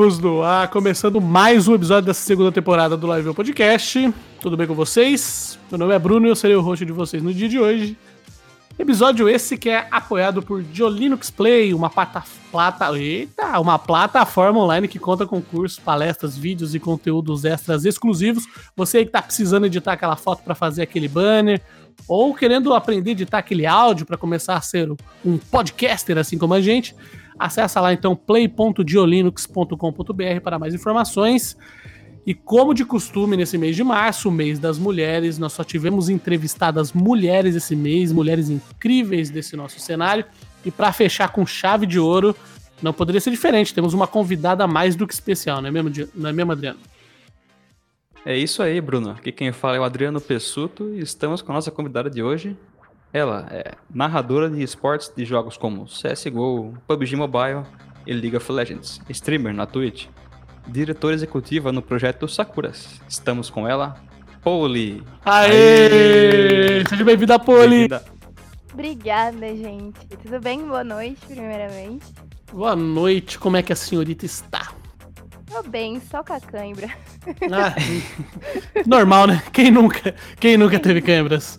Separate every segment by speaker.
Speaker 1: Estamos no ar, começando mais um episódio dessa segunda temporada do Live Podcast. Tudo bem com vocês? Meu nome é Bruno e eu serei o host de vocês no dia de hoje. Episódio esse que é apoiado por Diolinux Play, uma plata, plata, eita, uma plataforma online que conta com cursos, palestras, vídeos e conteúdos extras exclusivos. Você aí que tá precisando editar aquela foto para fazer aquele banner, ou querendo aprender a editar aquele áudio para começar a ser um podcaster assim como a gente, acessa lá então play.diolinux.com.br para mais informações. E como de costume, nesse mês de março, mês das mulheres, nós só tivemos entrevistadas mulheres esse mês, mulheres incríveis desse nosso cenário. E para fechar com chave de ouro, não poderia ser diferente, temos uma convidada mais do que especial, não é mesmo, não é mesmo Adriano?
Speaker 2: É isso aí, Bruno. Aqui quem fala é o Adriano Pessuto e estamos com a nossa convidada de hoje. Ela é narradora de esportes de jogos como CSGO, PUBG Mobile e League of Legends, streamer na Twitch, diretora executiva no projeto Sakuras. Estamos com ela, Poli.
Speaker 1: Aê! Aê! Seja bem-vinda, Poli! Bem
Speaker 3: Obrigada, gente. Tudo bem? Boa noite, primeiramente.
Speaker 1: Boa noite, como é que a senhorita está?
Speaker 3: Tô bem, só com a cãibra.
Speaker 1: Ah, normal, né? Quem nunca, quem nunca teve câimbras?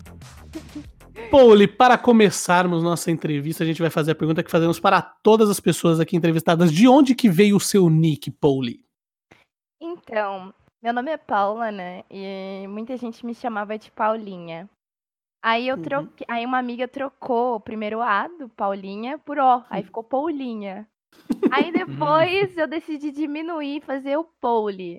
Speaker 1: Pauli, para começarmos nossa entrevista, a gente vai fazer a pergunta que fazemos para todas as pessoas aqui entrevistadas. De onde que veio o seu nick, Pauli?
Speaker 3: Então, meu nome é Paula, né? E muita gente me chamava de Paulinha. Aí eu troquei, uhum. aí uma amiga trocou o primeiro A do Paulinha por O, aí ficou Paulinha. Aí depois eu decidi diminuir, fazer o pole.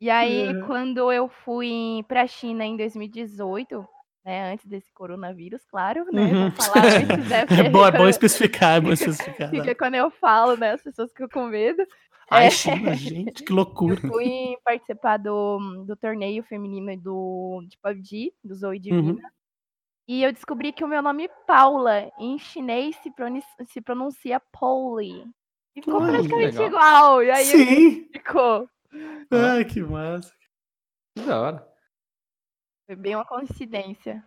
Speaker 3: E aí, uhum. quando eu fui pra China em 2018, né, antes desse coronavírus, claro, né? Uhum. Falar antes, né,
Speaker 1: é, bom, é bom especificar, é bom especificar.
Speaker 3: Fica quando eu falo, né? As pessoas ficam com medo.
Speaker 1: Ai, é. China, gente, que loucura.
Speaker 3: Eu fui participar do, do torneio feminino do, de PUBG, do Zoe Divina. Uhum. E eu descobri que o meu nome Paula, em chinês, se, pronuncia, se pronuncia Pauli. E ficou Ai, praticamente igual. E aí
Speaker 1: Sim.
Speaker 3: ficou.
Speaker 1: Ai, que massa.
Speaker 2: Que da hora.
Speaker 3: Foi bem uma coincidência.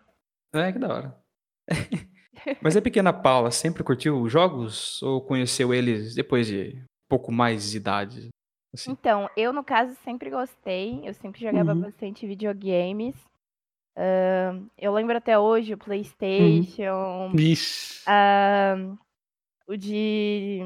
Speaker 2: É, que da hora. Mas a pequena Paula sempre curtiu jogos ou conheceu eles depois de pouco mais de idade?
Speaker 3: Assim? Então, eu no caso sempre gostei, eu sempre jogava uhum. bastante videogames. Uh, eu lembro até hoje o uhum. PlayStation,
Speaker 1: uhum.
Speaker 3: uh, o de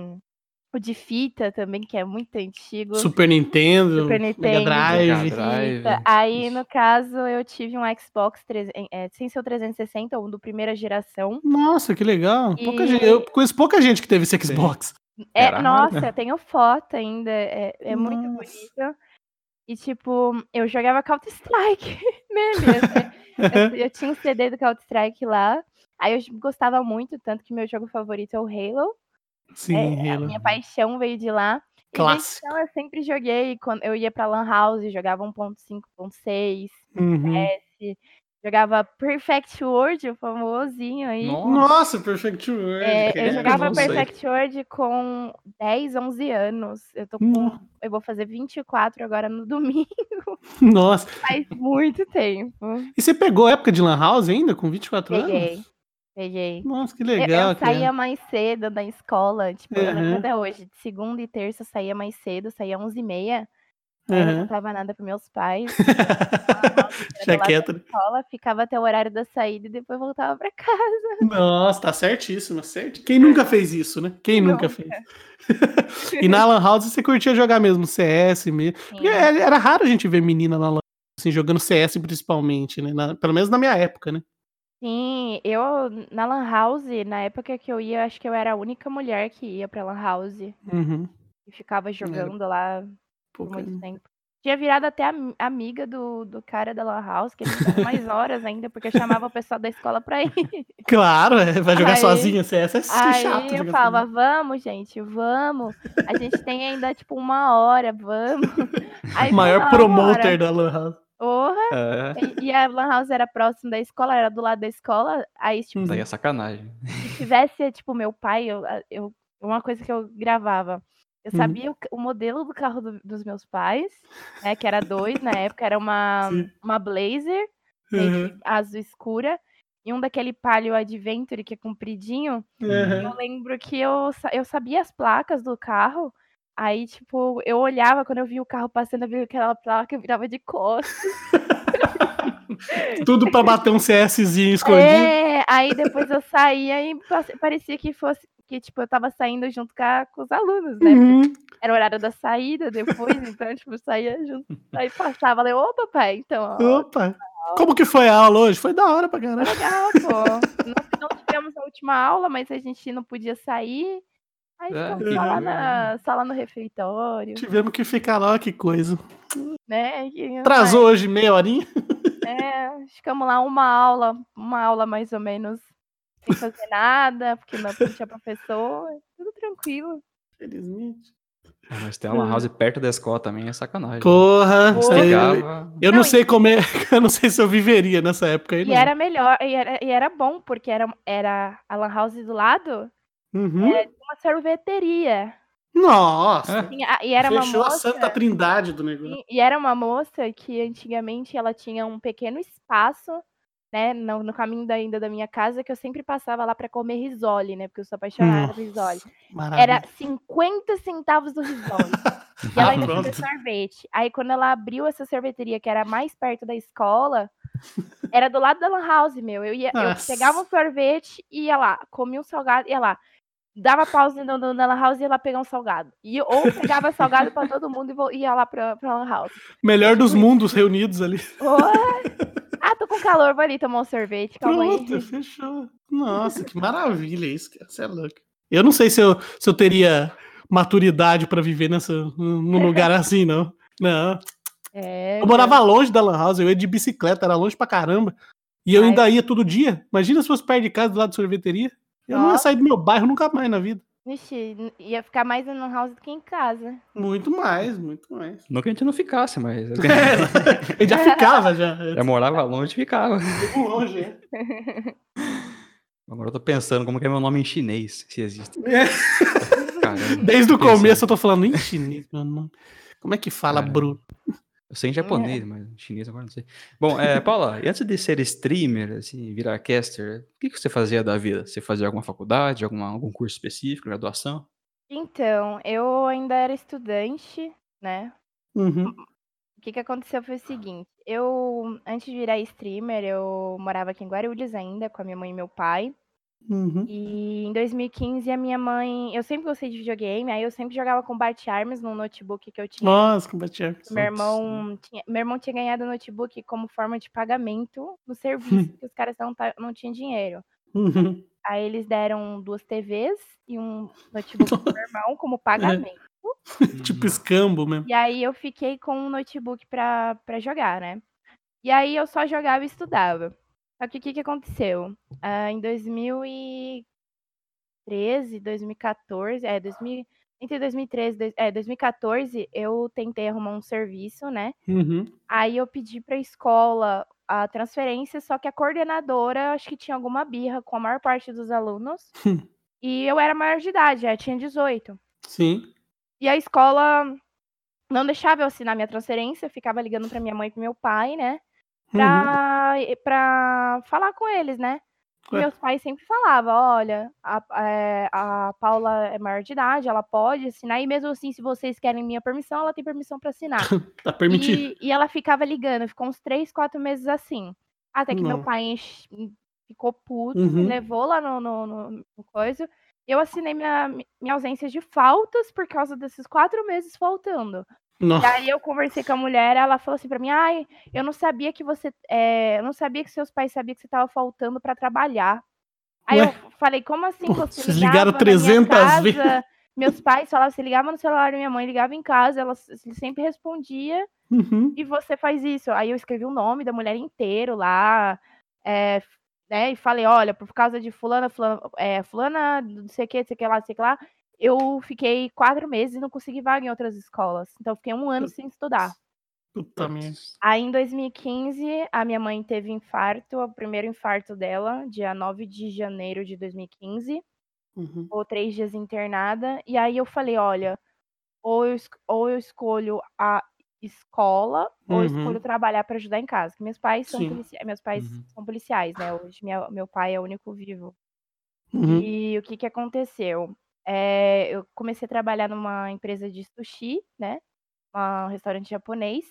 Speaker 3: o de fita também, que é muito antigo.
Speaker 1: Super Nintendo, Super Nintendo Mega Drive. Drive.
Speaker 3: Aí, no caso, eu tive um Xbox 3, é, sem ser o 360, um do primeira geração.
Speaker 1: Nossa, que legal. E... Pouca gente, eu conheço pouca gente que teve esse Xbox.
Speaker 3: É, nossa, eu tenho foto ainda. É, é muito bonito. E, tipo, eu jogava Counter-Strike nele. eu, eu tinha um CD do Counter-Strike lá. Aí eu gostava muito, tanto que meu jogo favorito é o Halo.
Speaker 1: Sim,
Speaker 3: é, A minha paixão veio de lá.
Speaker 1: Clássico.
Speaker 3: Então eu sempre joguei, quando eu ia pra Lan House, jogava 1.5.6,
Speaker 1: uhum.
Speaker 3: PS, jogava Perfect World, o famosinho aí.
Speaker 1: Nossa, Perfect World.
Speaker 3: É, eu jogava Perfect World com 10, 11 anos. Eu tô com, uhum. eu vou fazer 24 agora no domingo.
Speaker 1: Nossa.
Speaker 3: Faz muito tempo.
Speaker 1: E você pegou a época de Lan House ainda com 24
Speaker 3: Peguei.
Speaker 1: anos?
Speaker 3: Peguei.
Speaker 1: Nossa, que legal.
Speaker 3: Eu, eu saía mais cedo da escola, tipo, uhum. até hoje. De segunda e terça eu saía mais cedo, saía 11h30. Uhum. não contava nada para meus pais.
Speaker 1: Jaqueta.
Speaker 3: escola, ficava até o horário da saída e depois voltava para casa.
Speaker 1: Nossa, tá certíssimo, certo? Quem nunca fez isso, né? Quem nunca, nunca fez? e na Lan House você curtia jogar mesmo CS mesmo. Porque era raro a gente ver menina na Lan assim, jogando CS principalmente, né? Na, pelo menos na minha época, né?
Speaker 3: Sim, eu na lan house, na época que eu ia, acho que eu era a única mulher que ia pra lan house
Speaker 1: Uhum.
Speaker 3: e ficava jogando lá por muito tempo. Tinha virado até amiga do, do cara da lan house, que ele me mais horas ainda, porque eu chamava o pessoal da escola pra ir.
Speaker 1: Claro, é, vai jogar Aí- sozinha, CS é
Speaker 3: Aí
Speaker 1: chato
Speaker 3: eu falava, vamos, gente, vamos. A gente tem ainda, tipo, uma hora, vamos. Aí
Speaker 1: Maior promoter da Lan House.
Speaker 3: Porra! É. E, e, a Lan House era próximo da escola, era do lado da escola. Aí, tipo.
Speaker 2: Daí é sacanagem.
Speaker 3: Se tivesse, tipo, meu pai, eu, eu, uma coisa que eu gravava. Eu uhum. sabia o, o, modelo do carro do, dos meus pais, né? Que era dois na época, era uma, uma Blazer uhum. azul escura e um daquele Palio Adventure que é compridinho. Uhum. Eu lembro que eu, eu sabia as placas do carro, Aí, tipo, eu olhava quando eu via o carro passando, eu via aquela placa, eu virava de costas.
Speaker 1: Tudo pra bater um CSzinho escondido.
Speaker 3: É, aí depois eu saía e parecia que fosse que tipo eu tava saindo junto com, a- com os alunos, né?
Speaker 1: Uhum.
Speaker 3: Era o horário da saída depois, então tipo eu saía junto. Aí passava, falei, ô papai, então, ó,
Speaker 1: Opa! Como que foi a aula hoje? Foi da hora pra caralho.
Speaker 3: legal, pô. Não, não tivemos a última aula, mas a gente não podia sair. Aí
Speaker 2: É,
Speaker 3: ficamos só lá, na, só lá no refeitório,
Speaker 1: Tivemos que ficar lá, que coisa.
Speaker 3: né? E-
Speaker 1: Atrasou hoje meia horinha.
Speaker 3: É, ficamos lá uma aula, uma aula mais ou menos sem fazer nada, porque não tinha professor, tudo tranquilo.
Speaker 1: Felizmente.
Speaker 2: Ah, Mas tem uma lan house perto da escola também, é sacanagem.
Speaker 1: Porra, isso aí eu, não
Speaker 3: Não,
Speaker 1: sei como é. Eu não sei se eu viveria nessa época aí.
Speaker 3: E
Speaker 1: não.
Speaker 3: era melhor, e era, e era bom, porque era, era a lan house do lado,
Speaker 1: Uhum.
Speaker 3: é, uma sorveteria.
Speaker 1: Nossa!
Speaker 2: É.
Speaker 3: Tinha- e era uma
Speaker 1: Fechou a
Speaker 3: moça,
Speaker 1: santa trindade do negócio.
Speaker 3: e, e era uma moça que antigamente ela tinha um pequeno espaço, né, no, no caminho da, ainda da minha casa, que eu sempre passava lá para comer risole, né, porque eu sou apaixonada por risole.
Speaker 1: Nossa, maravilha.
Speaker 3: Era 50 centavos do risole. E ela
Speaker 1: Ah,
Speaker 3: ainda sorvete. Aí quando ela abriu essa sorveteria, que era mais perto da escola, era do lado da lan house, meu. Eu, ia, eu
Speaker 1: Nossa.
Speaker 3: pegava um sorvete, ia lá, comia um salgado, ia lá. Dava pausa no, no, na lan house e ia lá pegar um salgado. E, ou pegava salgado pra todo mundo e ia lá pra, pra lan house.
Speaker 1: Melhor dos mundos reunidos ali.
Speaker 3: Oi! Ah, tô com calor, vou ali tomar um sorvete, calma
Speaker 1: Pronto,
Speaker 3: aí.
Speaker 1: fechou. Nossa, que maravilha isso. Você é louco. Eu não sei se eu, se eu teria maturidade pra viver nessa, num lugar assim, não. Não.
Speaker 3: É,
Speaker 1: Eu morava longe da Lan House, eu ia de bicicleta, era longe pra caramba. E eu
Speaker 3: Ai.
Speaker 1: ainda ia todo dia. Imagina se fosse perto de casa, do lado da sorveteria. Eu não ia sair do meu bairro nunca mais na vida.
Speaker 3: Vixe, ia ficar mais lan house do que em casa.
Speaker 1: Muito mais, muito mais.
Speaker 2: Não que a gente não ficasse, mas.
Speaker 1: Eu já ficava, já.
Speaker 2: Eu morava longe e ficava.
Speaker 1: Longe, é.
Speaker 2: Agora eu tô pensando como que é meu nome em chinês, se existe.
Speaker 1: É.
Speaker 2: Caramba.
Speaker 1: Desde o
Speaker 2: Pensando.
Speaker 1: começo eu tô falando em chinês, meu nome. Como é que fala,
Speaker 2: Cara.
Speaker 1: Bruno?
Speaker 2: Eu sei em japonês, mas em chinês agora não sei. Bom, é, Paula, antes de ser streamer, assim, virar caster, o que, que você fazia da vida? Você fazia alguma faculdade, alguma, algum curso específico, graduação?
Speaker 3: Então, eu ainda era estudante, né?
Speaker 1: Uhum.
Speaker 3: O que que aconteceu foi o seguinte, eu, antes de virar streamer, eu morava aqui em Guarulhos ainda, com a minha mãe e meu pai.
Speaker 1: Uhum.
Speaker 3: E em 2015 a minha mãe, eu sempre gostei de videogame, aí eu sempre jogava com Bart Arms no notebook que eu tinha.
Speaker 1: Nossa, como batia.
Speaker 3: Meu irmão, tinha, meu irmão tinha ganhado o notebook como forma de pagamento no serviço, porque os caras não, não tinham dinheiro.
Speaker 1: Uhum.
Speaker 3: Aí eles deram duas TVs e um notebook pro meu irmão como pagamento.
Speaker 1: Tipo escambo mesmo.
Speaker 3: E aí eu fiquei com um notebook pra, pra jogar, né? E aí eu só jogava e estudava. Só que o que, que aconteceu? Ah, em 2013, 2014, é, 2000, entre 2013 dois- é, 2014, eu tentei arrumar um serviço, né?
Speaker 1: Uhum.
Speaker 3: Aí eu pedi pra escola a transferência, só que a coordenadora, acho que tinha alguma birra com a maior parte dos alunos.
Speaker 1: Hum.
Speaker 3: e eu era maior de idade, já tinha 18.
Speaker 1: Sim.
Speaker 3: E a escola não deixava eu assinar minha transferência, eu ficava ligando pra minha mãe e pro meu pai, né?
Speaker 1: Uhum.
Speaker 3: Pra, pra falar com eles, né?
Speaker 1: Ué.
Speaker 3: meus pais sempre falavam, olha, a, é, a Paula é maior de idade, ela pode assinar, e mesmo assim, se vocês querem minha permissão, ela tem permissão pra assinar.
Speaker 1: Tá permitido.
Speaker 3: E, e ela ficava ligando, ficou uns três, quatro meses assim. Até que meu
Speaker 1: Não.
Speaker 3: pai enche- ficou puto,
Speaker 1: Uhum.
Speaker 3: me levou lá no, no, no- no coisa. Eu assinei minha, minha ausência de faltas por causa desses quatro meses faltando. E
Speaker 1: Nossa.
Speaker 3: aí eu conversei com a mulher, ela falou assim pra mim, ai, eu não sabia que você. é, eu não sabia que seus pais sabiam que você tava faltando pra trabalhar. Aí
Speaker 1: Ué?
Speaker 3: eu falei, como assim?
Speaker 1: Pô,
Speaker 3: você
Speaker 1: vocês ligaram
Speaker 3: na minha
Speaker 1: 300
Speaker 3: casa,
Speaker 1: vezes.
Speaker 3: Meus pais falavam, você ligava no celular da minha mãe, ligava em casa, ela sempre respondia
Speaker 1: Uhum.
Speaker 3: e você faz isso. Aí eu escrevi o nome da mulher inteiro lá, é, né? E falei, olha, por causa de fulana, fulana, é, fulana, não sei o que, não sei o que lá, não sei o que lá, eu fiquei quatro meses e não consegui vaga em outras escolas. Então eu fiquei um ano sem estudar.
Speaker 1: Puta merda.
Speaker 3: Aí em 2015, a minha mãe teve infarto, o primeiro infarto dela, dia 9 de janeiro de 2015
Speaker 1: Uhum.
Speaker 3: ou três dias internada. E aí eu falei, olha, ou eu, ou eu escolho a escola, ou eu
Speaker 1: Uhum.
Speaker 3: escolho trabalhar para ajudar em casa. que Meus pais são
Speaker 1: Sim.
Speaker 3: policiais, meus pais
Speaker 2: Uhum.
Speaker 3: são policiais, né? Hoje minha- meu pai é o único vivo.
Speaker 1: Uhum.
Speaker 3: E o que que aconteceu? É, eu comecei a trabalhar numa empresa de sushi, né? Um restaurante japonês.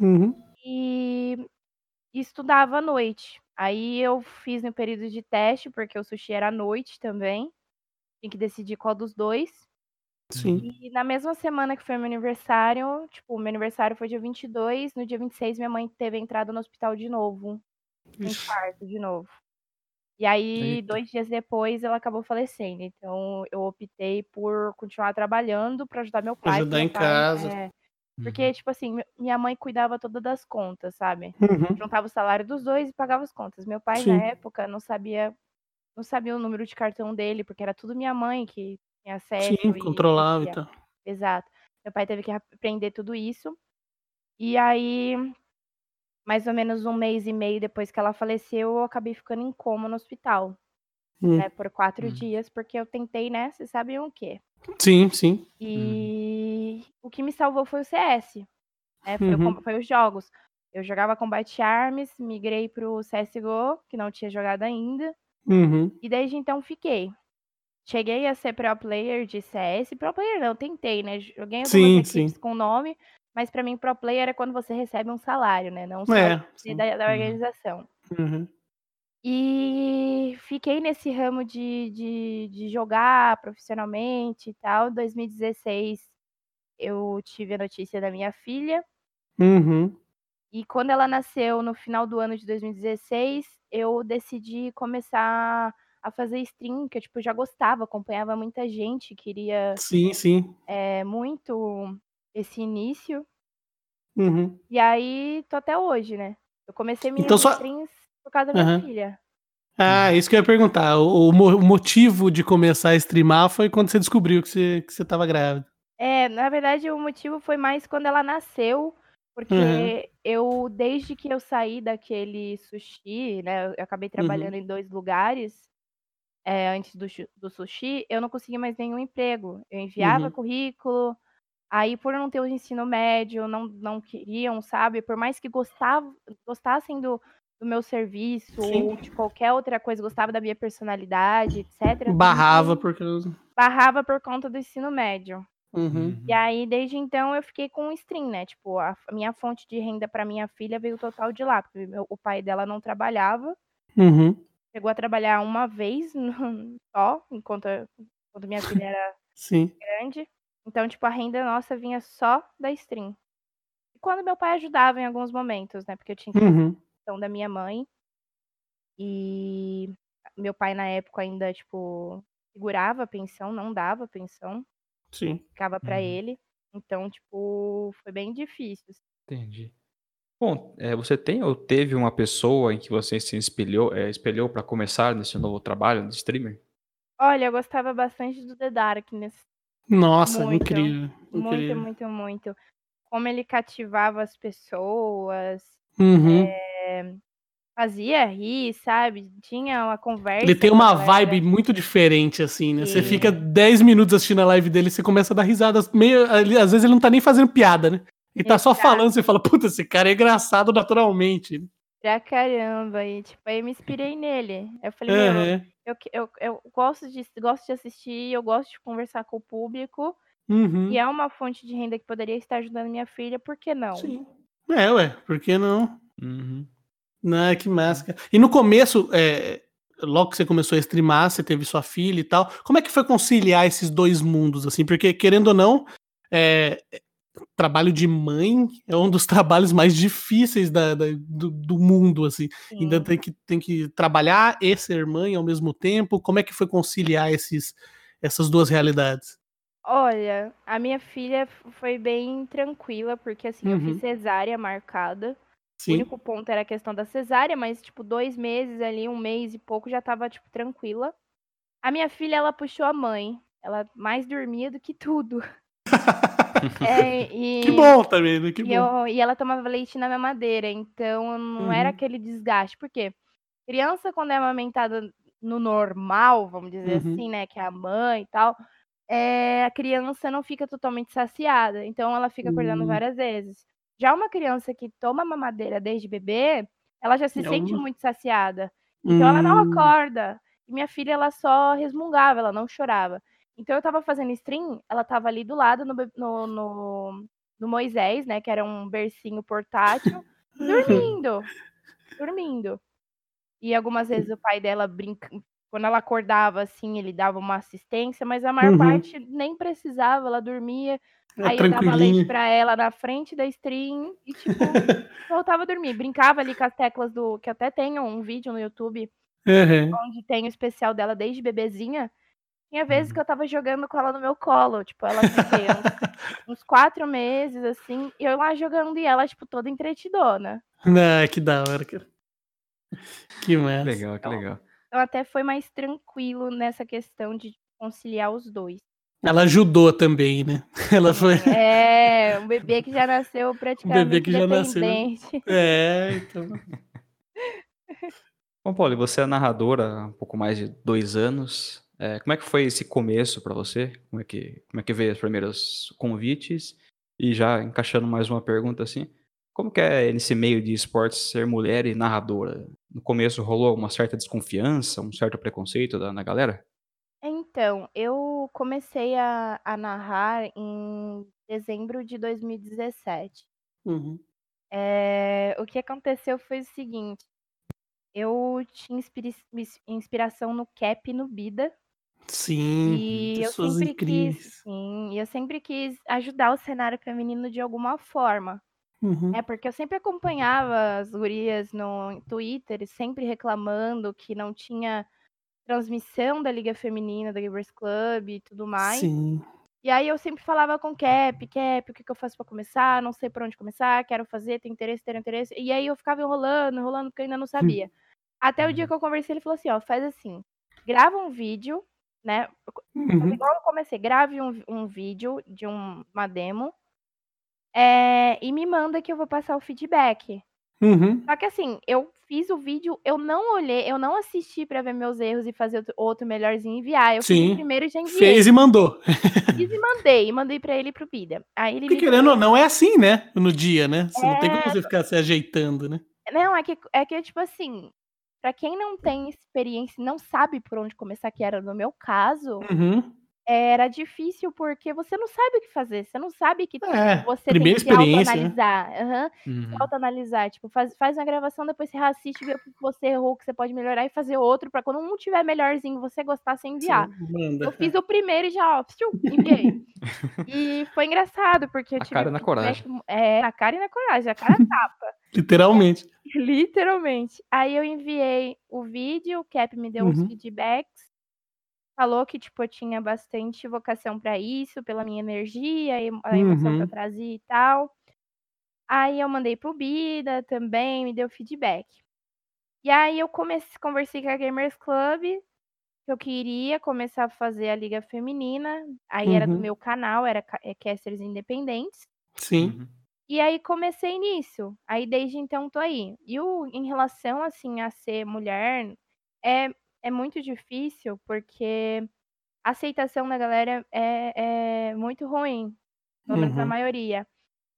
Speaker 1: Uhum.
Speaker 3: E, estudava à noite. Aí eu fiz no período de teste, porque o sushi era à noite também. Tinha que decidir qual dos dois.
Speaker 1: Sim.
Speaker 3: E na mesma semana que foi meu aniversário, tipo, meu aniversário foi dia 22, no dia 26 minha mãe teve entrada no hospital de novo.
Speaker 1: Ixi.
Speaker 3: infarto de novo. E aí,
Speaker 2: Eita.
Speaker 3: dois dias depois, ela acabou falecendo. Então, eu optei por continuar trabalhando para ajudar meu pai.
Speaker 1: Ajudar
Speaker 3: meu
Speaker 1: em
Speaker 3: pai-
Speaker 1: casa.
Speaker 3: é, porque, tipo assim, mi- minha mãe cuidava toda das contas, sabe?
Speaker 1: Uhum.
Speaker 3: Juntava o salário dos dois e pagava as contas. Meu pai,
Speaker 1: Sim.
Speaker 3: na época, não sabia não sabia o número de cartão dele, porque era tudo minha mãe que tinha acesso.
Speaker 1: Sim,
Speaker 3: e
Speaker 1: controlava e tal.
Speaker 3: Exato. Meu pai teve que aprender tudo isso. E aí, mais ou menos um mês e meio depois que ela faleceu, eu acabei ficando em coma no hospital,
Speaker 1: Hum.
Speaker 3: né, por quatro
Speaker 2: Hum.
Speaker 3: dias, porque eu tentei, né, vocês sabem o quê?
Speaker 1: Sim, sim.
Speaker 3: E o que me salvou foi o CS, né, foi, o
Speaker 1: Uhum.
Speaker 3: com- foi os jogos. Eu jogava Combat Arms, migrei pro CSGO, que não tinha jogado ainda,
Speaker 1: Uhum.
Speaker 3: e desde então fiquei. Cheguei a ser pro player de CS. Pro player não, tentei, né? Joguei algumas
Speaker 1: Sim,
Speaker 3: equipes
Speaker 1: sim.
Speaker 3: com nome, mas pra mim pro player é quando você recebe um salário, né? Não só
Speaker 1: É,
Speaker 3: da, da
Speaker 2: Uhum.
Speaker 3: organização.
Speaker 1: Uhum.
Speaker 3: E fiquei nesse ramo de, de, de jogar profissionalmente e tal. Em 2016 eu tive a notícia da minha filha.
Speaker 1: Uhum.
Speaker 3: E quando ela nasceu, no final do ano de 2016, eu decidi começar a fazer stream, que eu tipo, já gostava, acompanhava muita gente, queria
Speaker 1: Sim, sim.
Speaker 3: é, muito esse início.
Speaker 1: Uhum.
Speaker 3: E aí, tô até hoje, né? Eu comecei minhas
Speaker 1: Então só-
Speaker 3: por causa da minha
Speaker 1: Aham.
Speaker 3: filha.
Speaker 1: Ah, isso que eu ia perguntar. O, o mo- o motivo de começar a streamar foi quando você descobriu que você, que você tava grávida.
Speaker 3: É, na verdade, o motivo foi mais quando ela nasceu, porque
Speaker 1: Uhum.
Speaker 3: eu, desde que eu saí daquele sushi, né? Eu acabei trabalhando em dois lugares é, antes do, do sushi, eu não consegui mais nenhum emprego. Eu enviava
Speaker 1: Uhum.
Speaker 3: currículo, aí por não ter o ensino médio, não, não queriam, sabe? Por mais que gostavam, gostassem do, do meu serviço
Speaker 1: Sim.
Speaker 3: ou de qualquer outra coisa, gostava da minha personalidade, etc.
Speaker 1: Barrava
Speaker 3: ninguém
Speaker 1: por causa.
Speaker 3: barrava por conta do ensino médio.
Speaker 1: Uhum.
Speaker 3: E aí, desde então, eu fiquei com o stream, né? Tipo, a minha fonte de renda para minha filha veio total de lá, porque meu- o pai dela não trabalhava,
Speaker 1: Uhum.
Speaker 3: chegou a trabalhar uma vez no- só, enquanto, enquanto minha filha era
Speaker 1: Sim.
Speaker 3: grande. Então, tipo, a renda nossa vinha só da stream. E quando meu pai ajudava em alguns momentos, né? Porque eu tinha que fazer
Speaker 1: Uhum.
Speaker 3: questão da minha mãe. E meu pai, na época, ainda, tipo, segurava a pensão, não dava a pensão,
Speaker 1: Sim.
Speaker 3: ficava para
Speaker 2: Uhum.
Speaker 3: ele. Então, tipo, foi bem difícil.
Speaker 2: Entendi. Bom, é, você tem ou teve uma pessoa em que você se espelhou, é, espelhou para começar nesse novo trabalho de streamer?
Speaker 3: Olha, eu gostava bastante do The Darkness.
Speaker 1: Nossa,
Speaker 3: Muito.
Speaker 1: incrível.
Speaker 3: Muito,
Speaker 1: incrível.
Speaker 3: muito, muito. Como ele cativava as pessoas,
Speaker 1: Uhum.
Speaker 3: eh, fazia rir, sabe? Tinha uma conversa.
Speaker 1: Ele tem uma vibe muito diferente, assim, né? Você fica 10 minutos assistindo a live dele e você começa a dar risadas meio. Às vezes ele não tá nem fazendo piada, né? Ele tá só falando, você fala, puta, esse cara é engraçado naturalmente.
Speaker 3: Pra caramba. E, tipo, aí eu me inspirei nele. Eu falei, meu,
Speaker 1: Aham.
Speaker 3: Eu, que- eu, eu gosto, de, gosto de assistir, eu gosto de conversar com o público.
Speaker 1: Uhum.
Speaker 3: E é uma fonte de renda que poderia estar ajudando minha filha, por que não?
Speaker 1: Sim. É, ué, por que não?
Speaker 2: Uhum.
Speaker 1: Não, que máscara. E no começo, é, logo que você começou a streamar, você teve sua filha e tal. Como é que foi conciliar esses dois mundos, assim? Porque, querendo ou não, é, trabalho de mãe é um dos trabalhos mais difíceis da, da- do, do mundo, assim. Ainda
Speaker 3: Sim.
Speaker 1: tem que, tem que trabalhar e ser mãe ao mesmo tempo. Como é que foi conciliar esses, essas duas realidades?
Speaker 3: Olha, a minha filha foi bem tranquila, porque assim, eu
Speaker 1: Uhum.
Speaker 3: fiz cesárea marcada. O
Speaker 1: Sim.
Speaker 3: único ponto era a questão da cesárea, mas, tipo, dois meses ali, um mês e pouco, já tava, tipo, tranquila. A minha filha, ela puxou a mãe. Ela mais dormia do que tudo. É, e,
Speaker 1: Que bom também, né? Que
Speaker 3: e,
Speaker 1: bom.
Speaker 3: eu- e ela tomava leite na mamadeira, então não era
Speaker 1: Uhum.
Speaker 3: aquele desgaste. Por quê? Criança, quando é amamentada no normal, vamos dizer
Speaker 1: Uhum.
Speaker 3: assim, né, que é a mãe e tal, é, a criança não fica totalmente saciada, então ela fica acordando
Speaker 1: Hum.
Speaker 3: várias vezes. Já uma criança que toma mamadeira desde bebê, ela já se
Speaker 1: É
Speaker 3: sente muito saciada. Então ela não
Speaker 1: Hum.
Speaker 3: acorda. E minha filha, ela só resmungava, ela não chorava. Então eu tava fazendo stream, ela tava ali do lado no, no, no, no Moisés, né? Que era um bercinho portátil, dormindo. dormindo. E algumas vezes o pai dela brinca. Quando ela acordava, assim, ele dava uma assistência, mas a maior
Speaker 1: Uhum.
Speaker 3: parte nem precisava, ela dormia.
Speaker 1: É
Speaker 3: aí eu dava leite pra ela na frente da stream e, tipo, voltava a dormir. Brincava ali com as teclas do. Que até tenho um vídeo no YouTube
Speaker 1: Uhum.
Speaker 3: onde tem o especial dela desde bebezinha. Tinha vezes
Speaker 2: Uhum.
Speaker 3: que eu tava jogando com ela no meu colo. Tipo, ela quê? uns, uns quatro meses, assim, e eu lá jogando e ela, tipo, toda entretidona.
Speaker 1: Ah, que da hora, cara. Que massa.
Speaker 2: Legal, que legal.
Speaker 3: Então até foi mais tranquilo nessa questão de conciliar os dois.
Speaker 1: Ela ajudou também, né? Ela foi.
Speaker 3: É, um bebê que já nasceu praticamente
Speaker 1: bebê que já nasceu. É, então.
Speaker 2: Bom, Paulo, você é narradora há um pouco mais de dois anos. É, como é que foi esse começo para você? Como é que como é que veio os primeiros convites? E já encaixando mais uma pergunta assim, como que é nesse meio de esportes ser mulher e narradora? No começo rolou uma certa desconfiança, um certo preconceito da, na galera?
Speaker 3: Então, eu comecei a, a narrar em dezembro de 2017.
Speaker 1: Uhum.
Speaker 3: É, o que aconteceu foi o seguinte: eu tinha inspira- inspiração no Cap e no Bida.
Speaker 1: Sim.
Speaker 3: E eu
Speaker 1: pessoas
Speaker 3: sempre
Speaker 1: incríveis.
Speaker 3: quis, sim, e eu sempre quis ajudar o cenário feminino de alguma forma.
Speaker 1: Uhum.
Speaker 3: É porque eu sempre acompanhava as gurias no Twitter, sempre reclamando que não tinha transmissão da Liga Feminina, da Givers Club e tudo mais.
Speaker 1: Sim.
Speaker 3: E aí eu sempre falava com Cap, Cap, o que, que eu faço pra começar? Não sei por onde começar, quero fazer, tem interesse, tem interesse. E aí eu ficava enrolando, enrolando, porque eu ainda não sabia. Até o dia que eu conversei, ele falou assim, ó, faz assim, grava um vídeo, né?
Speaker 1: Uhum.
Speaker 3: igual eu comecei, grave um, um vídeo de um- uma demo é, e me manda que eu vou passar o feedback.
Speaker 1: Uhum.
Speaker 3: Só que assim, eu fiz o vídeo, eu não olhei, eu não assisti pra ver meus erros e fazer outro, melhorzinho e enviar. Eu fiz
Speaker 1: Sim.
Speaker 3: o primeiro e já enviei.
Speaker 1: Fez e mandou.
Speaker 3: Fiz e mandei, e mandei pra ele pro Bida. Aí ele
Speaker 1: Porque querendo ou não, é assim, né? No dia, né? Você não tem como
Speaker 3: É.
Speaker 1: você ficar se ajeitando, né?
Speaker 3: Não, é que, é que, tipo assim, pra quem não tem experiência não sabe por onde começar, que era no meu caso,
Speaker 1: Uhum.
Speaker 3: Era difícil porque você não sabe o que fazer. Você não sabe que
Speaker 1: É,
Speaker 3: você tem que
Speaker 1: né?
Speaker 3: autoanalisar. Aham,
Speaker 2: Uhum.
Speaker 3: autoanalisar. Tipo, faz, faz uma gravação, depois você reassiste, vê o que você errou, o que você pode melhorar e fazer outro, pra quando um tiver melhorzinho, você gostar, você enviar.
Speaker 1: Manda.
Speaker 3: Eu fiz o primeiro e já, ó, enviei. e foi engraçado, porque eu
Speaker 2: Na
Speaker 3: tive.
Speaker 2: cara e na
Speaker 3: feedback
Speaker 2: coragem.
Speaker 3: mu- É, na cara e na coragem, a cara a tapa.
Speaker 1: Literalmente.
Speaker 3: Literalmente. Aí eu enviei o vídeo, o Cap me deu uns
Speaker 1: Uhum.
Speaker 3: feedbacks. Falou que, tipo, eu tinha bastante vocação pra isso, pela minha energia, a emo- a emoção que eu
Speaker 1: Uhum.
Speaker 3: trazia e tal. Aí eu mandei pro Bida também, me deu feedback. E aí eu comecei, conversei com a Gamers Club, que eu queria começar a fazer a Liga Feminina. Aí era do
Speaker 1: Uhum.
Speaker 3: meu canal, era é, Casters Independentes.
Speaker 1: Sim.
Speaker 2: Uhum.
Speaker 3: E aí comecei nisso. Aí desde então tô aí. E o, em relação assim a ser mulher, é, é muito difícil porque a aceitação da galera é, é muito ruim, pelo menos na
Speaker 1: Uhum.
Speaker 3: maioria.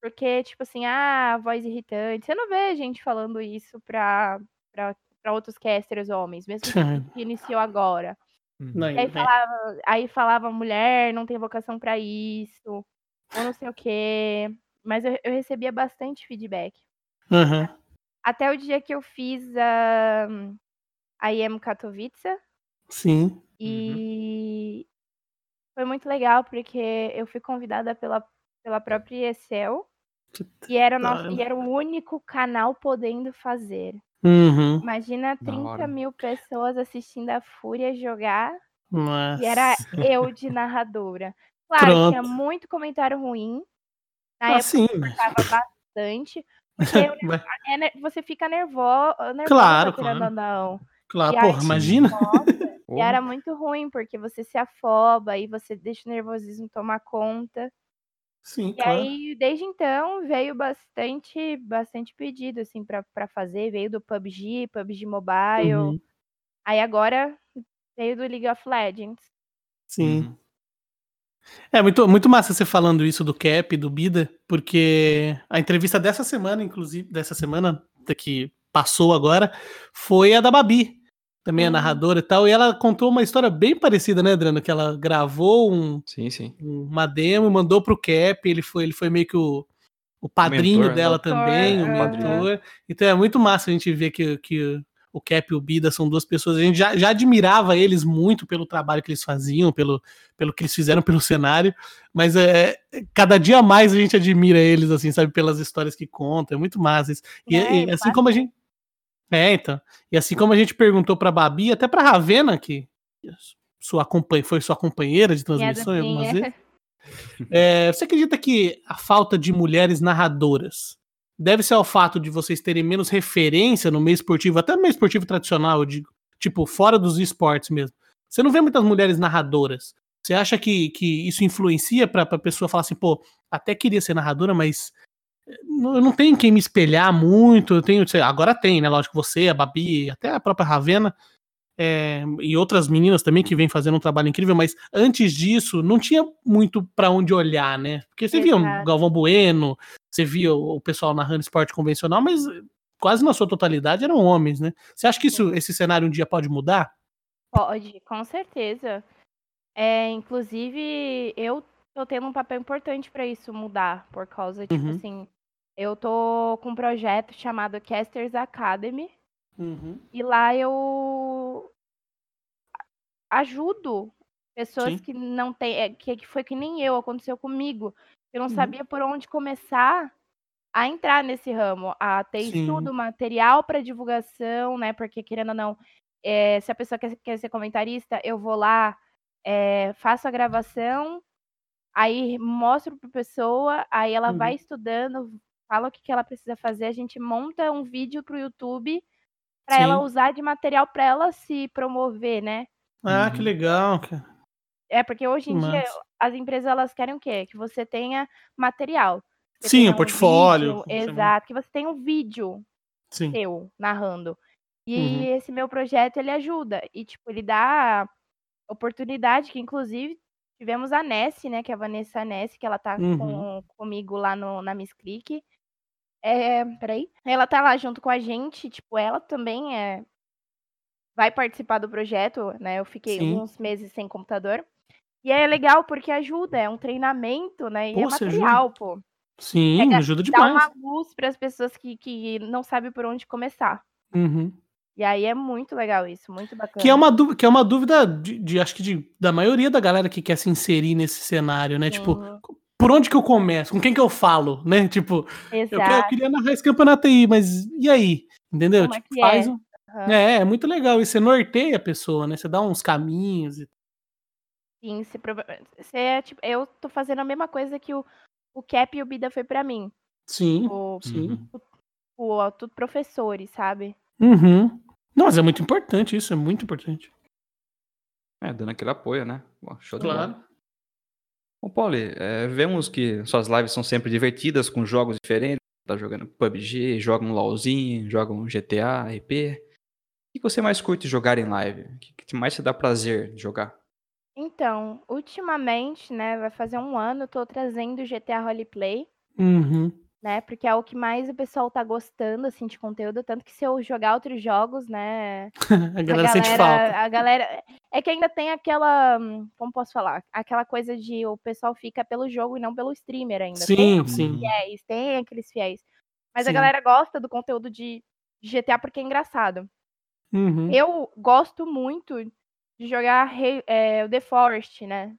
Speaker 3: Porque, tipo assim, ah, voz irritante. Você não vê gente falando isso pra, pra, pra outros casters homens, mesmo que, iniciou agora.
Speaker 1: Não,
Speaker 3: E aí
Speaker 1: é.
Speaker 3: falava, aí falava mulher não tem vocação pra isso, ou não sei o quê. Mas eu, eu recebia bastante feedback.
Speaker 1: Aham.
Speaker 3: Até o dia que eu fiz a IEM Katowice.
Speaker 1: Sim.
Speaker 3: E foi muito legal, porque eu fui convidada pela, pela própria Excel. E era, o nosso, e era o único canal podendo fazer.
Speaker 1: Uhum.
Speaker 3: Imagina
Speaker 2: Da
Speaker 3: 30
Speaker 2: hora.
Speaker 3: mil pessoas assistindo a Fúria jogar.
Speaker 1: Nossa.
Speaker 3: E era eu de narradora. Claro, tinha
Speaker 1: Pronto.
Speaker 3: muito comentário ruim. Na
Speaker 1: Ah,
Speaker 3: época
Speaker 1: sim.
Speaker 3: eu cortava bastante. Porque eu-
Speaker 1: Mas-
Speaker 3: é você fica nervo, nervosa,
Speaker 1: Claro, claro.
Speaker 3: ou não.
Speaker 1: Claro,
Speaker 3: E
Speaker 1: porra, imagina.
Speaker 3: Nossa, e era muito ruim, porque você se afoba e você deixa o nervosismo tomar conta.
Speaker 1: Sim,
Speaker 3: E
Speaker 1: claro.
Speaker 3: aí, desde então, veio bastante, bastante pedido, assim, pra, pra fazer. Veio do PUBG, PUBG Mobile.
Speaker 1: Uhum.
Speaker 3: Aí agora veio do League of Legends.
Speaker 1: Sim.
Speaker 2: Uhum.
Speaker 1: É muito, muito massa você falando isso do Cap, do Bida, porque a entrevista dessa semana, inclusive, dessa semana, da que passou agora, foi a da Babi. Também é narradora e tal, e ela contou uma história bem parecida, né, Adriano? Que ela gravou um,
Speaker 2: sim, sim.
Speaker 1: uma demo, mandou pro Cap, ele foi, ele foi meio que o, o padrinho mentor, dela né? também, o mentor. Então é muito massa a gente ver que, que o Cap e o Bida são duas pessoas. A gente já, já admirava eles muito pelo trabalho que eles faziam, pelo, pelo que eles fizeram pelo cenário, mas é, cada dia mais a gente admira eles, assim, sabe, pelas histórias que contam. É muito massa isso. E, é, e assim como a gente. É, então. E assim como a gente perguntou pra Babi, até pra Ravena, que sua companhe... foi sua companheira de transmissão algumas vezes. É, você acredita que a falta de mulheres narradoras deve ser ao fato de vocês terem menos referência no meio esportivo, até no meio esportivo tradicional, eu digo, tipo, fora dos esportes mesmo? Você não vê muitas mulheres narradoras. Você acha que, que isso influencia pra, pra pessoa falar assim, pô, até queria ser narradora, mas eu não tenho quem me espelhar muito, eu tenho, sei, agora tem, né? Lógico, você, a Babi, até a própria Ravena, é, e outras meninas também que vêm fazendo um trabalho incrível, mas antes disso não tinha muito para onde olhar, né? Porque você Exato. via o Galvão Bueno, você via o pessoal narrando esporte convencional, mas quase na sua totalidade eram homens, né? Você acha que isso, esse cenário um dia pode mudar?
Speaker 3: Pode, com certeza. É, inclusive, eu tô tendo um papel importante para isso mudar, por causa, tipo uhum. assim, eu tô com um projeto chamado Casters Academy. Uhum. E lá eu ajudo pessoas Sim. que não têm. É, que, foi que nem eu, aconteceu comigo. Eu não uhum. sabia por onde começar a entrar nesse ramo, a ter Sim. estudo, material para divulgação, né? Porque, querendo ou não, é, se a pessoa quer, quer ser comentarista, eu vou lá, é, faço a gravação, aí mostro para pessoa, aí ela uhum. vai estudando, fala o que, que ela precisa fazer, a gente monta um vídeo para o YouTube para ela usar de material para ela se promover, né?
Speaker 1: Ah, uhum. que legal, cara.
Speaker 3: É, porque hoje em Mas... dia as empresas elas querem o quê? Que você tenha material.
Speaker 1: Você Sim, o um portfólio.
Speaker 3: Vídeo, exato, que você tenha um vídeo Sim. seu narrando. E uhum. esse meu projeto ele ajuda e tipo, ele dá oportunidade que inclusive tivemos a Nessie, né, que é a Vanessa Nessie, que ela tá uhum. com, comigo lá no, na Miss Click. É, peraí. Ela tá lá junto com a gente, tipo, ela também é vai participar do projeto, né? Eu fiquei Sim. uns meses sem computador. E é legal porque ajuda, é um treinamento, né? E pô, é material, ajuda. pô.
Speaker 1: Sim, é, ajuda demais.
Speaker 3: Dá uma luz para as pessoas que, que não sabem por onde começar.
Speaker 1: Uhum.
Speaker 3: E aí é muito legal isso, muito bacana.
Speaker 1: Que é uma, dúvida, que é uma dúvida de, de acho que de, da maioria da galera que quer se inserir nesse cenário, né? Tipo, Sim. Tipo, por onde que eu começo? Com quem que eu falo, né? Tipo, eu, eu, queria narrar esse campeonato aí, mas e aí? Entendeu? Como é tipo, é faz é? um... Uhum. É, é muito legal. E você norteia a pessoa, né? Você dá uns caminhos. E...
Speaker 3: Sim, você, você é, tipo, eu tô fazendo a mesma coisa que o, o Cap e o Bida foi para mim.
Speaker 1: Sim, o, sim.
Speaker 3: O, o, tudo professores, sabe?
Speaker 1: Uhum. Nossa, é muito importante isso, é muito importante.
Speaker 2: É, dando aquele apoio, né? Show claro. de bola. Bom, Pauli, é, vemos que suas lives são sempre divertidas, com jogos diferentes. Tá jogando PUBG, joga um LOLzinho, joga um GTA, RP. O que você mais curte jogar em live? O que mais te dá prazer de jogar?
Speaker 3: Então, ultimamente, né, vai fazer um ano, eu tô trazendo GTA Roleplay.
Speaker 1: Uhum
Speaker 3: né? Porque é o que mais o pessoal tá gostando, assim, de conteúdo. Tanto que se eu jogar outros jogos, né?
Speaker 1: a, galera a galera sente falta.
Speaker 3: A galera. É que ainda tem aquela. Como posso falar? Aquela coisa de o pessoal fica pelo jogo e não pelo streamer ainda.
Speaker 1: Sim,
Speaker 3: tem
Speaker 1: sim.
Speaker 3: Fiéis, tem aqueles fiéis. Mas sim. a galera gosta do conteúdo de, GTA porque é engraçado.
Speaker 1: Uhum.
Speaker 3: Eu gosto muito de jogar é, o The Forest, né?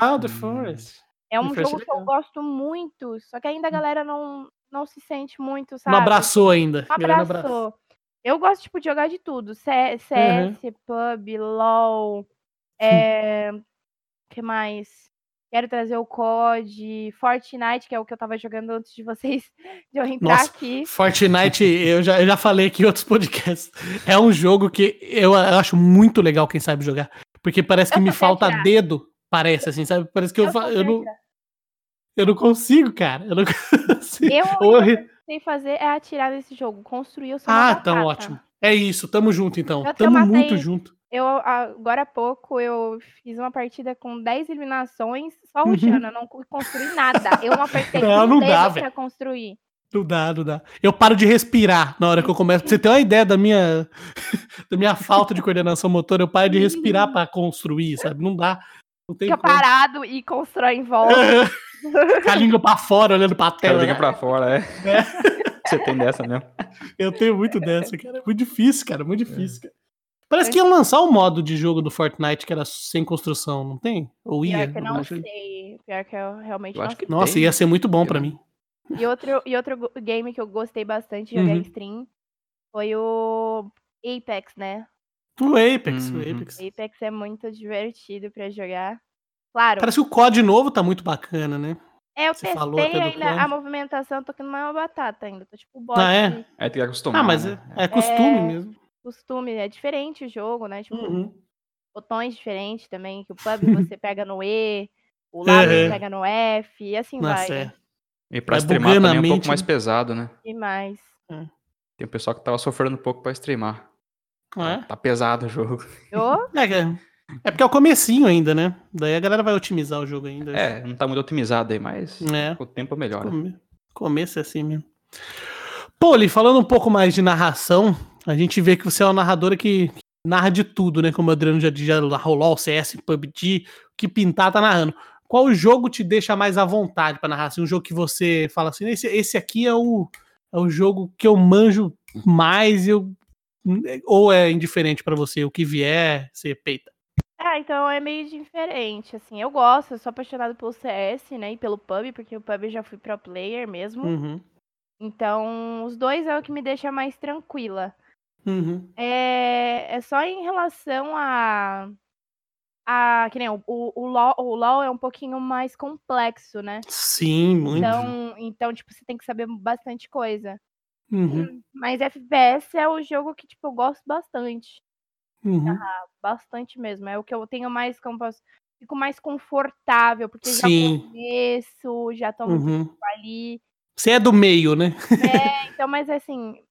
Speaker 1: Ah, The Forest.
Speaker 3: É um jogo que eu gosto muito, só que ainda a hum. galera não, não se sente muito, sabe?
Speaker 1: Não abraçou ainda.
Speaker 3: Não abraçou. Eu gosto, tipo, de jogar de tudo. CS, uhum. PUB, LOL. É... que mais? Quero trazer o COD, Fortnite, que é o que eu tava jogando antes de vocês, de eu entrar Nossa, aqui.
Speaker 1: Fortnite, eu já, eu já falei aqui em outros podcasts. É um jogo que eu, eu acho muito legal quem sabe jogar. Porque parece que eu me falta dedo. Parece assim, sabe? Parece que eu, eu, eu não. Eu não consigo, cara. Eu não consigo.
Speaker 3: Eu, eu sei fazer é atirar nesse jogo, construir o seu
Speaker 1: Ah, tão ótimo. É isso, tamo junto então. Eu tamo matei, muito junto.
Speaker 3: Eu, agora há pouco, eu fiz uma partida com 10 eliminações só rushando, uhum. não construí nada. Eu não apertei não, não dá, pra construir.
Speaker 1: Não dá, não dá. Eu paro de respirar na hora que eu começo. Pra você ter uma ideia da minha, da minha falta de coordenação motora, eu paro de respirar pra construir, sabe? Não dá. Não tem
Speaker 3: Fica
Speaker 1: como.
Speaker 3: parado e constrói em volta.
Speaker 1: Com a língua pra fora, olhando pra tela.
Speaker 2: liga pra fora, é. Você tem dessa mesmo.
Speaker 1: Eu tenho muito dessa, cara. É muito difícil, cara. Muito difícil, cara. Parece que iam lançar um modo de jogo do Fortnite que era sem construção, não tem? Ou ia?
Speaker 3: Pior que eu não sei. Pior que eu realmente
Speaker 2: Eu
Speaker 3: não
Speaker 2: acho que
Speaker 3: sei.
Speaker 1: Nossa,
Speaker 2: Tem.
Speaker 1: ia ser muito bom pra mim.
Speaker 3: E outro, e outro game que eu gostei bastante de jogar
Speaker 1: Uhum.
Speaker 3: em stream foi o Apex, né?
Speaker 1: O Apex, o
Speaker 2: Uhum.
Speaker 1: Apex.
Speaker 3: Apex é muito divertido pra jogar. Claro,
Speaker 1: Parece que o COD novo tá muito bacana, né?
Speaker 3: é, eu
Speaker 1: você
Speaker 3: testei ainda a movimentação, tô que não é uma batata ainda. Tô tipo bot
Speaker 1: Ah, é?
Speaker 3: de
Speaker 2: Aí tem que acostumar.
Speaker 1: Ah, mas
Speaker 2: né?
Speaker 1: é, é costume
Speaker 3: É.
Speaker 1: mesmo.
Speaker 3: costume, é diferente o jogo, né? Tipo,
Speaker 1: Uhum.
Speaker 3: botões diferentes também, que o pub você pega no E, o lá você
Speaker 1: Uhum.
Speaker 3: pega no F, e assim
Speaker 1: Nossa,
Speaker 3: vai.
Speaker 1: é.
Speaker 3: né?
Speaker 2: E pra
Speaker 1: Vai
Speaker 2: streamar também é um pouco mais
Speaker 1: né?
Speaker 2: pesado, né?
Speaker 3: Demais.
Speaker 2: Tem um pessoal que tava sofrendo um pouco pra streamar.
Speaker 1: Ah, é?
Speaker 2: Tá pesado o jogo.
Speaker 1: É, é- é porque é o comecinho ainda, né? Daí a galera vai otimizar o jogo ainda.
Speaker 2: É, não tá muito otimizado aí, mas
Speaker 1: É.
Speaker 2: com o tempo melhora.
Speaker 1: Come- Começo é assim mesmo. Poli, falando um pouco mais de narração, a gente vê que você é uma narradora que narra de tudo, né? Como o Adriano já, já rolou o CS, PUBG, o que pintar tá narrando. Qual jogo te deixa mais à vontade pra narrar? Assim, um jogo que você fala assim, esse, esse aqui é o, é o jogo que eu manjo mais, eu, ou é indiferente pra você, o que vier, você peita.
Speaker 3: Ah, então é meio diferente, assim. Eu gosto, eu sou apaixonada pelo CS, né? E pelo pub, porque o pub eu já fui pro player mesmo.
Speaker 1: Uhum,
Speaker 3: Então, os dois é o que me deixa mais tranquila.
Speaker 1: uhum.
Speaker 3: É, é só em relação a. a que nem o, o, o, LOL, o LOL é um pouquinho mais complexo, né?
Speaker 1: Sim, muito.
Speaker 3: Então, então, tipo, você tem que saber bastante coisa.
Speaker 1: Uhum,
Speaker 3: Mas FPS é o jogo que, tipo, eu gosto bastante.
Speaker 1: uhum.
Speaker 3: Bastante mesmo. É o que eu tenho mais, como posso, fico mais confortável, porque
Speaker 1: Sim.
Speaker 3: já conheço, já tô muito
Speaker 1: Uhum.
Speaker 3: ali.
Speaker 1: Você é do meio, né?
Speaker 3: É, então, mas assim,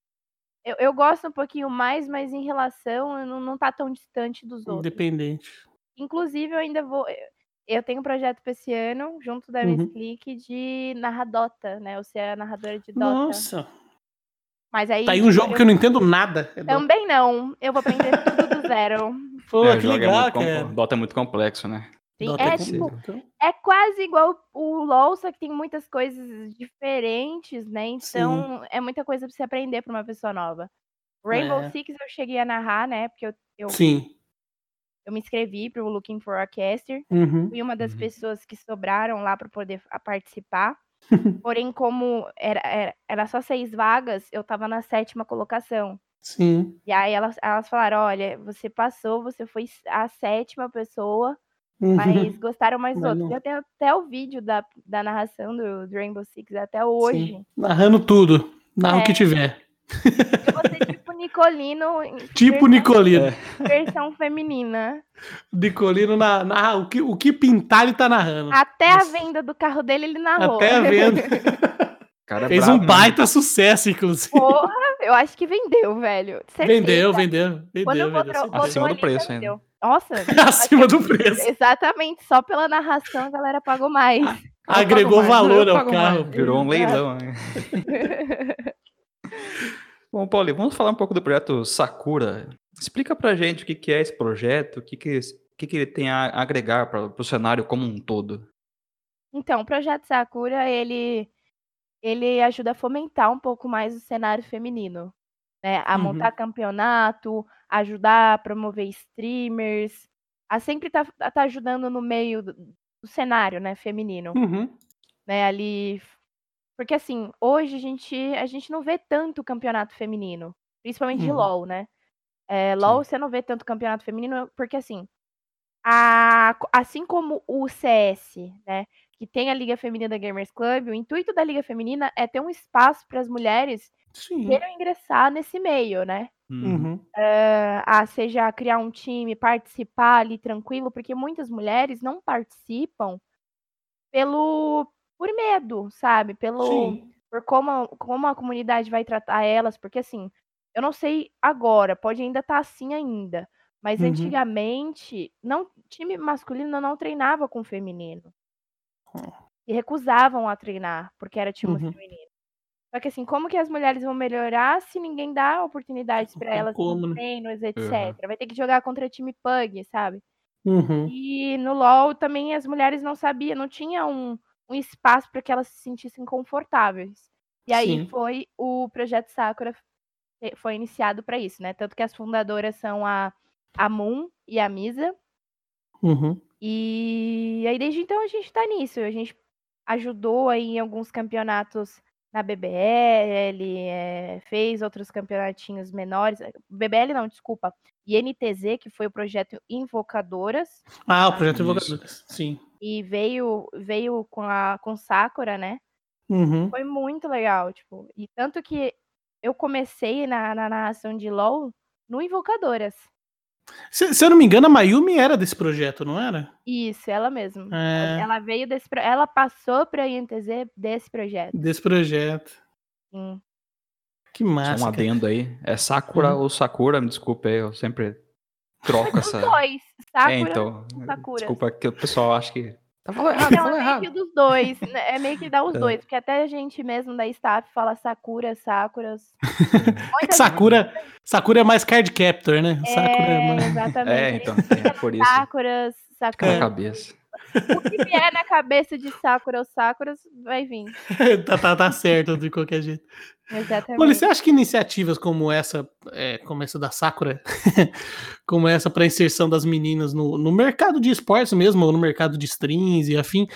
Speaker 3: eu, eu gosto um pouquinho mais, mas em relação, não, não tá tão distante dos outros.
Speaker 1: Independente.
Speaker 3: Inclusive, eu ainda vou. eu- tenho um projeto pra esse ano, junto da Miss
Speaker 1: Uhum.
Speaker 3: Click, de narrar Dota, né? Eu ser a narradora de Dota.
Speaker 1: Nossa.
Speaker 3: Mas aí.
Speaker 1: Tá aí um jogo que eu não entendo nada. É Dota.
Speaker 3: Também não. Eu vou aprender tudo do zero.
Speaker 1: Pô,
Speaker 2: É, o
Speaker 1: que
Speaker 2: é
Speaker 1: legal,
Speaker 2: muito com-
Speaker 1: cara.
Speaker 2: Dota é muito complexo, né?
Speaker 3: Sim, é tipo, é quase igual o LoL, só que tem muitas coisas diferentes, né? Então, é muita coisa pra você aprender pra uma pessoa nova. Rainbow
Speaker 1: É.
Speaker 3: Six eu cheguei a narrar, né? Porque eu, eu,
Speaker 1: Sim.
Speaker 3: eu me inscrevi pro Looking for a Caster.
Speaker 1: Uhum.
Speaker 3: Fui uma das
Speaker 2: Uhum.
Speaker 3: pessoas que sobraram lá pra poder participar. Porém, como era, era, era só seis vagas, eu tava na sétima colocação.
Speaker 1: Sim.
Speaker 3: E aí elas, elas falaram: olha, você passou, você foi a sétima pessoa,
Speaker 1: Uhum.
Speaker 3: mas gostaram mais
Speaker 1: Mas
Speaker 3: outros. Eu tenho até o vídeo da, da narração do, do Rainbow Six até hoje.
Speaker 1: Sim. Narrando tudo. Narra o
Speaker 3: É.
Speaker 1: que tiver.
Speaker 3: Eu vou ser tipo Nicolino, em
Speaker 1: Tipo
Speaker 3: versão,
Speaker 1: Nicolino.
Speaker 3: Versão feminina.
Speaker 1: Nicolino na, narra o que, o que pintar ele tá narrando.
Speaker 3: Até a
Speaker 1: Nossa.
Speaker 3: venda do carro dele ele narrou.
Speaker 1: Até a venda.
Speaker 2: Cara
Speaker 1: Fez
Speaker 2: brabo,
Speaker 1: um
Speaker 2: né?
Speaker 1: baita sucesso, inclusive.
Speaker 3: Porra, eu acho que vendeu, velho. Certeza.
Speaker 1: Vendeu, vendeu. Vendeu, vendeu.
Speaker 2: Acima do preço
Speaker 3: já
Speaker 2: ainda.
Speaker 3: vendeu. Nossa.
Speaker 1: Acima do preço.
Speaker 3: Exatamente, só pela narração a galera pagou mais.
Speaker 1: Agregou
Speaker 2: mais,
Speaker 1: valor ao carro.
Speaker 2: mais. Virou um leilão. né? Bom, Paulo, vamos falar um pouco do projeto Sakura. Explica pra gente o que é esse projeto, o que, que, o que, ele tem a agregar para o cenário como um todo.
Speaker 3: Então, o projeto Sakura, ele ele ajuda a fomentar um pouco mais o cenário feminino, né? A
Speaker 1: Uhum.
Speaker 3: montar campeonato, ajudar a promover streamers, a sempre tá, tá ajudando no meio do, do cenário, né, feminino,
Speaker 1: Uhum.
Speaker 3: né, ali porque assim, hoje a gente a gente não vê tanto campeonato feminino, principalmente de
Speaker 1: Uhum.
Speaker 3: LoL, né? É, LoL você não vê tanto campeonato feminino porque assim, a, assim como o CS, né, que tem a Liga Feminina Gamers Club, o intuito da Liga Feminina é ter um espaço para as mulheres
Speaker 1: Sim.
Speaker 3: queiram ingressar nesse meio, né?
Speaker 1: Uhum.
Speaker 3: Eh, ah, seja criar um time, participar ali tranquilo, porque muitas mulheres não participam pelo por medo, sabe? Pelo
Speaker 1: Sim.
Speaker 3: por como, como a comunidade vai tratar elas, porque assim, eu não sei agora, pode ainda estar assim ainda, mas
Speaker 1: Uhum.
Speaker 3: antigamente não time masculino não treinava com feminino. E recusavam a treinar, porque era time
Speaker 1: Uhum.
Speaker 3: feminino. Só que assim, como que as mulheres vão melhorar se ninguém dá oportunidades
Speaker 1: tem
Speaker 3: elas
Speaker 1: como, né?
Speaker 3: treinos, etc.
Speaker 2: Uhum.
Speaker 3: Vai ter que jogar contra time Pug, sabe?
Speaker 1: Uhum.
Speaker 3: E no LoL também as mulheres não sabiam, não tinha um, um espaço para que elas se sentissem confortáveis. E aí
Speaker 1: Sim.
Speaker 3: foi o projeto Sakura eh, foi iniciado para isso, né? Tanto que as fundadoras são a, a Moon e a Misa.
Speaker 1: Uhum.
Speaker 3: E aí desde então a gente tá nisso. A gente ajudou aí em alguns campeonatos na BBL, eh, fez outros campeonatinhos menores. eh, BBL não, desculpa. INTZ, que foi o projeto Invocadoras.
Speaker 1: Ah, o projeto
Speaker 2: Isso.
Speaker 1: Invocadores. Sim.
Speaker 3: E veio, veio com a com Sakura, né?
Speaker 1: Uhum.
Speaker 3: Foi muito legal, tipo. E tanto que eu comecei na, na narração de LoL no Invocadoras.
Speaker 1: Se, se eu não me engano, a Mayumi era desse projeto, não era?
Speaker 3: Isso, ela mesma.
Speaker 1: É.
Speaker 3: Ela veio desse. Ela passou pra INTZ desse projeto.
Speaker 1: Desse projeto.
Speaker 3: Sim.
Speaker 1: Que
Speaker 2: Só
Speaker 1: massa.
Speaker 2: um
Speaker 1: cara.
Speaker 2: adendo aí. É Sakura
Speaker 1: Uhum.
Speaker 2: ou Sakura? Me desculpe aí, eu sempre troco
Speaker 3: Os
Speaker 2: essa.
Speaker 3: dois. Sakura.
Speaker 2: É, então.
Speaker 3: ou Sakura.
Speaker 2: Desculpa que o pessoal acha que. Tá falando errado, falou
Speaker 3: é meio
Speaker 2: errado.
Speaker 3: que dos dois. né? É meio que dá os
Speaker 2: É.
Speaker 3: dois. Porque até a gente mesmo da staff fala Sakura, Sakuras.
Speaker 1: É que Sakura, Sakura é mais card captor, né? Sakura é
Speaker 3: É,
Speaker 1: mais...
Speaker 3: exatamente.
Speaker 2: É, então, é por isso.
Speaker 3: Sakuras,
Speaker 2: Na
Speaker 3: Sakura.
Speaker 2: cabeça.
Speaker 3: O que vier na cabeça de Sakura ou Sakuras vai vir.
Speaker 1: tá, tá, tá certo de qualquer jeito.
Speaker 3: Exatamente.
Speaker 1: Poli, você acha que iniciativas como essa, é, como essa da Sakura, como essa para inserção das meninas no, no mercado de esportes mesmo, ou no mercado de streams e afim,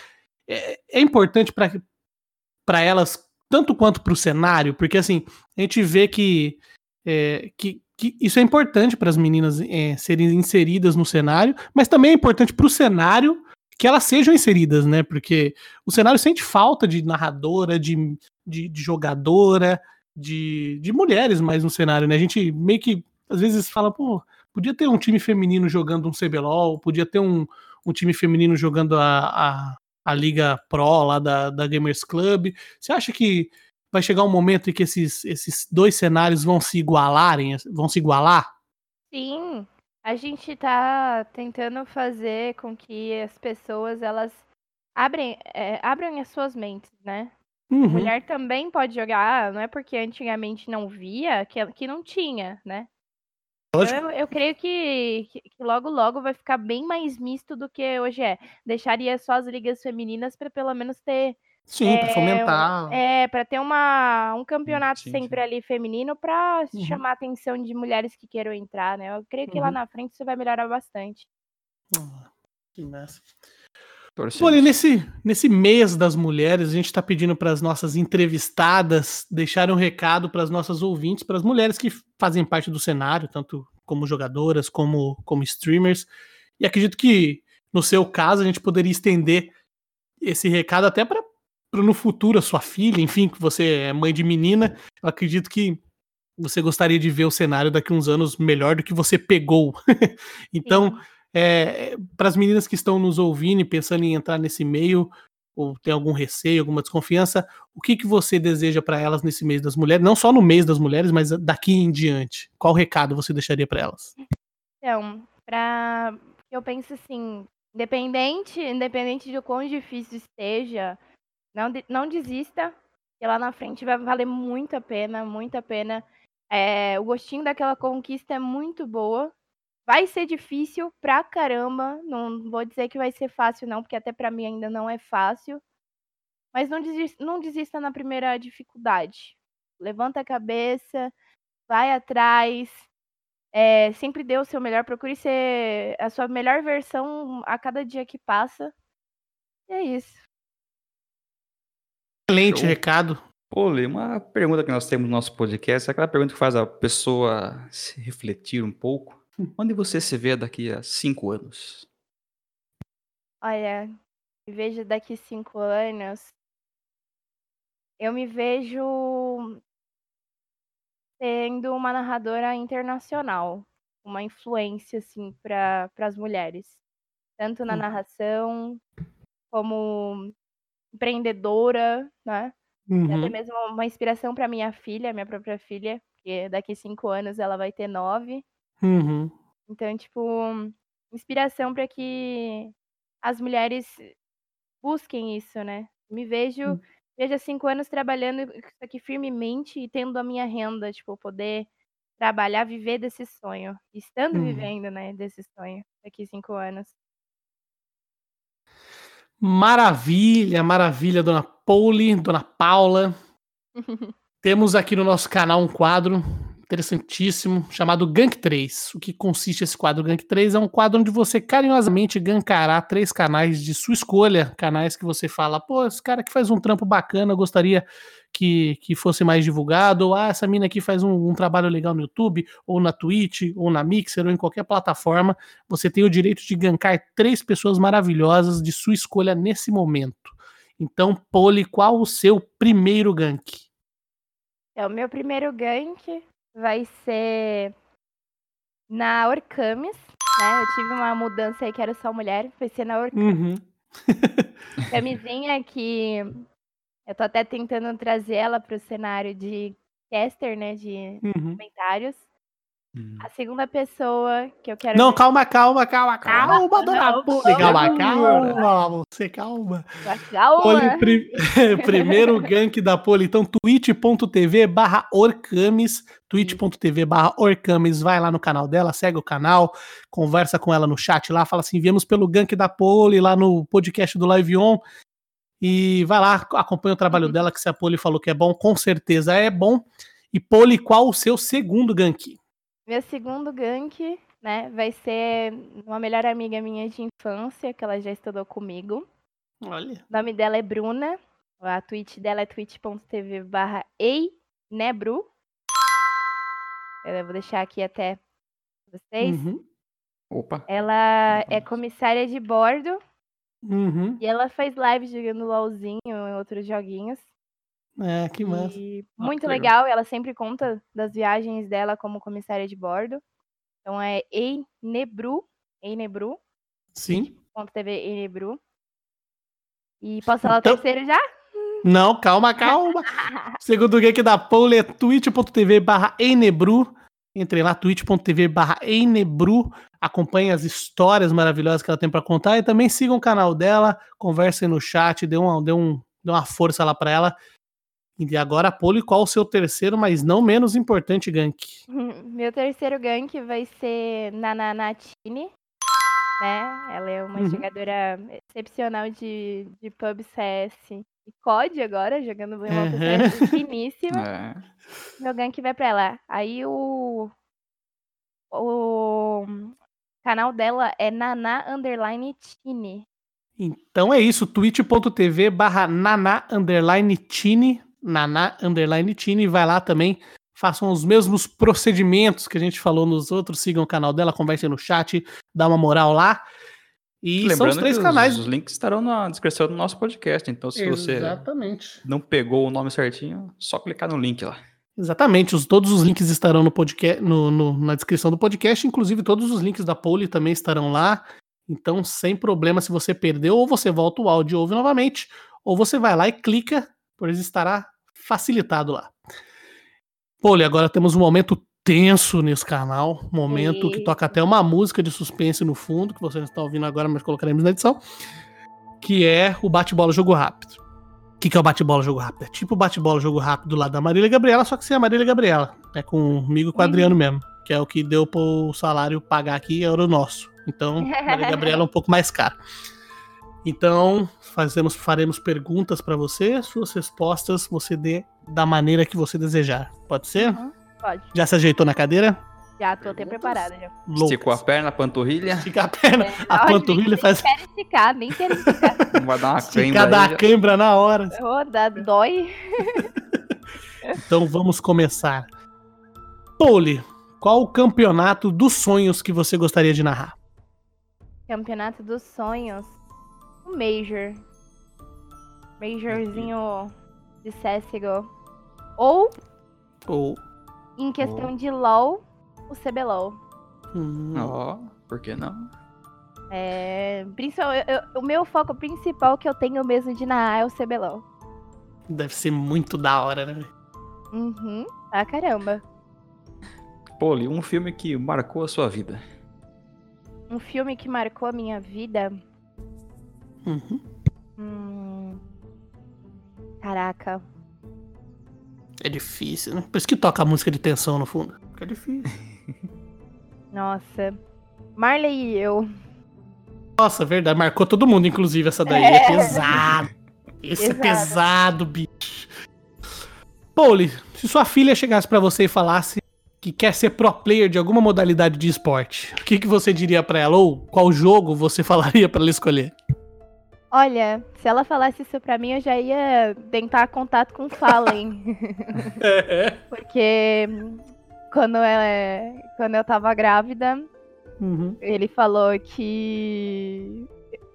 Speaker 1: é, é importante para elas tanto quanto para o cenário? Porque assim, a gente vê que, é, que, que isso é importante para as meninas é, serem inseridas no cenário, mas também é importante para o cenário que elas sejam inseridas, né? Porque o cenário sente falta de narradora, de, de, de jogadora, de, de mulheres mais no cenário, né? A gente meio que às vezes fala, pô, podia ter um time feminino jogando um CBLOL, podia ter um, um time feminino jogando a, a, a Liga Pro lá da, da Gamers Club. Você acha que vai chegar um momento em que esses, esses dois cenários vão se igualarem, vão se igualar?
Speaker 3: Sim, a gente tá tentando fazer com que as pessoas elas abrem, é, abram as suas mentes, né?
Speaker 1: Uhum.
Speaker 3: Mulher também pode jogar, não é porque antigamente não via que, que não tinha, né? Eu, eu creio que, que, que logo logo vai ficar bem mais misto do que hoje é. Deixaria só as ligas femininas para pelo menos ter
Speaker 1: Sim, para
Speaker 3: é,
Speaker 1: fomentar.
Speaker 3: é, para ter uma, um campeonato
Speaker 2: sim,
Speaker 3: sempre
Speaker 2: sim.
Speaker 3: ali feminino para
Speaker 1: Uhum.
Speaker 3: chamar a atenção de mulheres que queiram entrar, né? Eu creio que lá
Speaker 1: Uhum.
Speaker 3: na frente isso vai melhorar bastante.
Speaker 1: Ah, que massa. Poli, nesse, nesse mês das mulheres, a gente está pedindo para as nossas entrevistadas deixarem um recado para as nossas ouvintes, para as mulheres que fazem parte do cenário, tanto como jogadoras, como, como streamers. E acredito que, no seu caso, a gente poderia estender esse recado até para no futuro a sua filha, enfim, que você é mãe de menina. Eu acredito que você gostaria de ver o cenário daqui uns anos melhor do que você pegou. então, é, para as meninas que estão nos ouvindo e pensando em entrar nesse meio, ou tem algum receio, alguma desconfiança, o que, que você deseja para elas nesse mês das mulheres? Não só no mês das mulheres, mas daqui em diante. Qual recado você deixaria para elas?
Speaker 3: Então, pra. Eu penso assim, independente, independente de quão difícil esteja, não, não desista, que lá na frente vai valer muito a pena, muito a pena. É, o gostinho daquela conquista é muito boa. Vai ser difícil pra caramba. Não vou dizer que vai ser fácil, não, porque até pra mim ainda não é fácil. Mas não desista, não desista na primeira dificuldade. Levanta a cabeça, vai atrás. é, sempre dê o seu melhor, procure ser a sua melhor versão a cada dia que passa. E é isso.
Speaker 1: Excelente
Speaker 2: Show.
Speaker 1: recado.
Speaker 2: Poli, uma pergunta que nós temos no nosso podcast, é aquela pergunta que faz a pessoa se refletir um pouco. Onde você se vê daqui a cinco anos?
Speaker 3: Olha, me vejo daqui cinco anos. Eu me vejo sendo uma narradora internacional, uma influência assim para as mulheres, tanto na
Speaker 1: Hum.
Speaker 3: narração como empreendedora, né? E até
Speaker 1: Uhum.
Speaker 3: mesmo uma inspiração para minha filha, minha própria filha, que daqui cinco anos ela vai ter nove.
Speaker 1: Uhum.
Speaker 3: Então, tipo, inspiração para que as mulheres busquem isso, né? Me vejo
Speaker 1: Hum.
Speaker 3: vejo há cinco anos trabalhando aqui firmemente e tendo a minha renda, tipo, poder trabalhar, viver desse sonho. Estando
Speaker 1: Uhum.
Speaker 3: vivendo, né, desse sonho daqui cinco anos.
Speaker 1: Maravilha, maravilha, dona Pauli, dona Paula. Temos aqui no nosso canal um quadro interessantíssimo chamado Gank 3. O que consiste esse quadro Gank 3? É um quadro onde você carinhosamente gankará três canais de sua escolha, canais que você fala, pô, esse cara que faz um trampo bacana, eu gostaria que, que fosse mais divulgado, ou ah, essa mina aqui faz um, um trabalho legal no YouTube, ou na Twitch, ou na Mixer, ou em qualquer plataforma. Você tem o direito de gankar três pessoas maravilhosas de sua escolha nesse momento. Então, Poli, qual o seu primeiro gank?
Speaker 3: É, o meu primeiro gank vai ser na Orcamis, né? Eu tive uma mudança aí que era só mulher, vai ser na Orcamis.
Speaker 1: Uhum.
Speaker 3: Camisinha que eu tô até tentando trazer ela pro cenário de caster, né? De
Speaker 1: Uhum.
Speaker 3: comentários.
Speaker 2: Hum.
Speaker 3: A segunda pessoa que eu quero
Speaker 1: Não,
Speaker 3: ver-
Speaker 1: calma, calma, calma, calma,
Speaker 3: Calma,
Speaker 1: dona
Speaker 3: não,
Speaker 1: Poli, calma,
Speaker 3: calma.
Speaker 1: calma, você calma.
Speaker 3: Calma.
Speaker 1: Poli, pri- primeiro gank da Poli, então twitch.tv barra Orcamis, twitch.tv barra Orcamis, vai lá no canal dela, segue o canal, conversa com ela no chat lá, fala assim, viemos pelo gank da Poli lá no podcast do Live On, e vai lá, acompanha o trabalho dela, que se a Poli falou que é bom, com certeza é bom. E Poli, qual o seu segundo gank?
Speaker 3: Meu segundo gank, né, vai ser uma melhor amiga minha de infância, que ela já estudou comigo.
Speaker 1: Olha.
Speaker 3: O nome dela é Bruna. A Twitch dela é twitch.tv barra einebru. Eu vou deixar aqui até vocês.
Speaker 1: Uhum,
Speaker 2: Opa.
Speaker 3: Ela é comissária de bordo
Speaker 1: uhum.
Speaker 3: e ela faz live jogando LOLzinho e outros joguinhos.
Speaker 1: É, que massa.
Speaker 3: E
Speaker 2: Ah,
Speaker 3: muito
Speaker 2: que
Speaker 3: legal. ela sempre conta das viagens dela como comissária de bordo. Então é einebru, einebru,
Speaker 1: Sim.
Speaker 3: .tv einebru. E posso falar
Speaker 1: Então-
Speaker 3: o terceiro já?
Speaker 1: Não, calma, calma. Segundo gank da Paula é twitch.tv barra Enebru. Entre lá, twitch.tv barra Enebru. Acompanhe as histórias maravilhosas que ela tem pra contar. E também sigam o canal dela, conversem no chat, dê uma, dê um, dê uma força lá pra ela. E agora, Poli, qual o seu terceiro, mas não menos importante gank?
Speaker 3: Meu terceiro gank vai ser Nananatini, né? Ela é uma
Speaker 1: Uhum.
Speaker 3: jogadora excepcional de, de pub CS e COD agora, jogando uma
Speaker 1: Uhum.
Speaker 3: finíssima.
Speaker 2: É.
Speaker 3: Meu gank vai pra ela. Aí o. O canal dela é Nana Underline Tini.
Speaker 1: Então é isso, twitch.tv barra naná underline tini, naná underline tini, vai lá também, façam os mesmos procedimentos que a gente falou nos outros, sigam o canal dela, conversem no chat, dá uma moral lá. E são os três
Speaker 2: que
Speaker 1: canais.
Speaker 2: Os, links estarão na descrição do nosso podcast. Então, se você
Speaker 1: Exatamente.
Speaker 2: não pegou o nome certinho, só clicar no link lá.
Speaker 1: Exatamente, os, todos os links estarão no podcast, no, no- na descrição do podcast, inclusive todos os links da Poli também estarão lá. Então, sem problema, se você perdeu, ou você volta o áudio e ouve novamente, ou você vai lá e clica, pois estará facilitado lá. Poli, agora temos um momento tenso nesse canal, momento que toca até uma música de suspense no fundo, que você não está ouvindo agora, mas colocaremos na edição, que é o bate-bola jogo rápido. O que, que é o bate-bola jogo rápido? É tipo o bate-bola jogo rápido lá da Marília Gabriela, só que sem a Marília Gabriela. É comigo e com o
Speaker 3: Uhum.
Speaker 1: Adriano mesmo, que é o que deu pro salário pagar aqui, era o nosso. Então, a Marília Gabriela é um pouco mais caro. Então, fazemos, faremos perguntas para você, suas respostas você dê da maneira que você desejar. Pode ser?
Speaker 3: Uhum, Pode.
Speaker 1: Já se ajeitou na cadeira?
Speaker 3: Já tô até preparada já.
Speaker 2: Esticou a perna, a panturrilha.
Speaker 1: Estica a perna,
Speaker 3: É,
Speaker 1: a panturrilha
Speaker 3: nem
Speaker 1: faz
Speaker 3: quero esticar, nem quero esticar.
Speaker 2: Não vai dar uma
Speaker 1: esticar
Speaker 2: cãibra
Speaker 1: da
Speaker 2: aí. já.
Speaker 1: cãibra na hora.
Speaker 3: Ô, dá, dói.
Speaker 1: Então vamos começar. Poli, qual o campeonato dos sonhos que você gostaria de narrar?
Speaker 3: Campeonato dos sonhos. Um Major. Majorzinho de CSGO. Ou,
Speaker 1: Ou.
Speaker 3: Em questão de LoL, o CBLOL.
Speaker 1: Hum,
Speaker 2: Ó, por que não?
Speaker 3: É, principal, eu- eu- o meu foco principal que eu tenho mesmo de narrar é o CBLOL.
Speaker 1: Deve ser muito da hora, né?
Speaker 3: Uhum. Ah, caramba.
Speaker 2: Poli, um filme que marcou a sua vida.
Speaker 3: Um filme que marcou a minha vida.
Speaker 1: Uhum.
Speaker 3: Hum... Caraca.
Speaker 1: É difícil, né? Por isso que toca a música de tensão no fundo. Porque é difícil.
Speaker 3: Nossa. Marley e eu.
Speaker 1: Nossa, verdade. Marcou todo mundo, inclusive, essa daí. É, é pesado. Esse é pesado, bicho. Pauli, se sua filha chegasse para você e falasse que quer ser pro player de alguma modalidade de esporte, o que, que você diria para ela? Ou qual jogo você falaria para ela escolher?
Speaker 3: Olha, se ela falasse isso pra mim, eu já ia tentar contato com o Fallen. Porque quando, ela, quando eu tava grávida, uhum. ele falou que.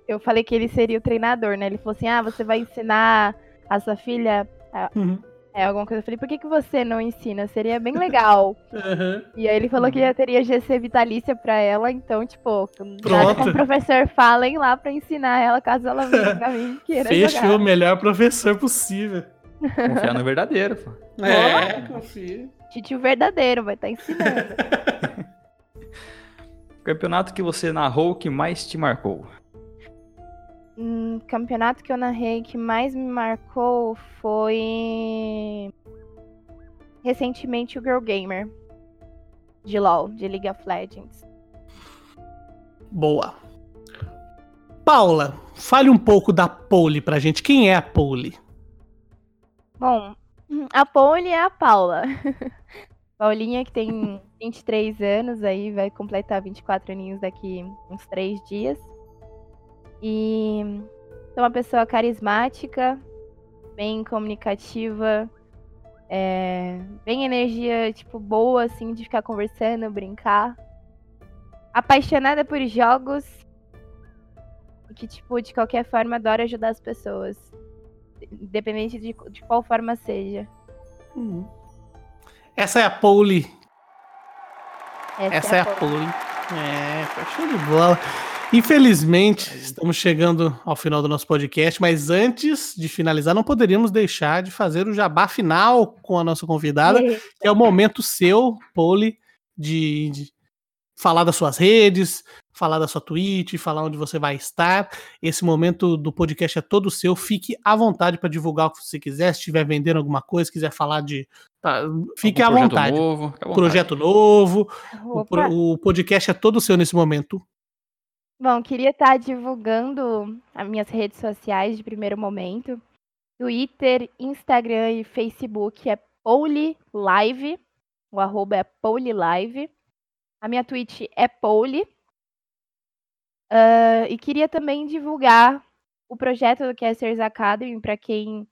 Speaker 3: Eu falei que ele seria o treinador, né? Ele falou assim: ah, você vai ensinar a sua filha a, uhum. É, alguma coisa. Eu falei, por que, que você não ensina? Seria bem legal. Uhum. E aí ele falou que já teria GC vitalícia pra ela, então, tipo, nada com o professor Fallen lá pra ensinar ela, caso ela venha pra mim queira
Speaker 1: jogar. o melhor professor possível.
Speaker 2: Confiar no verdadeiro, pô.
Speaker 1: É, confia.
Speaker 3: Titio verdadeiro, vai estar tá ensinando.
Speaker 2: Campeonato que você narrou que mais te marcou?
Speaker 3: Um campeonato que eu narrei que mais me marcou foi recentemente o Girl Gamer de LoL, de League of Legends.
Speaker 1: Boa. Paula, fale um pouco da Pole pra gente. Quem é a Pole?
Speaker 3: Bom, a Pole é a Paula. Paulinha que tem 23 anos aí, vai completar 24 aninhos daqui uns 3 dias. E sou uma pessoa carismática, bem comunicativa, é, bem energia, tipo, boa, assim, de ficar conversando, brincar. Apaixonada por jogos. E que, tipo, de qualquer forma, adoro ajudar as pessoas. Independente de, de qual forma seja.
Speaker 1: Hum. Essa é a Pole. Essa, Essa é, é a Pole. É, foi show de bola. Infelizmente, estamos chegando ao final do nosso podcast, mas antes de finalizar, não poderíamos deixar de fazer o jabá final com a nossa convidada, que é o momento seu, Poli, de, de falar das suas redes, falar da sua Twitch, falar onde você vai estar. Esse momento do podcast é todo seu. Fique à vontade para divulgar o que você quiser. Se estiver vendendo alguma coisa, quiser falar de. Tá, fique à vontade. Novo, à vontade. Projeto novo. O, o podcast é todo seu nesse momento.
Speaker 3: Bom, queria estar divulgando as minhas redes sociais de primeiro momento. Twitter, Instagram e Facebook é Pouli Live. O arroba é Pouli Live. A minha Twitch é Pouli. Uh, e queria também divulgar o projeto do Casters Academy para quem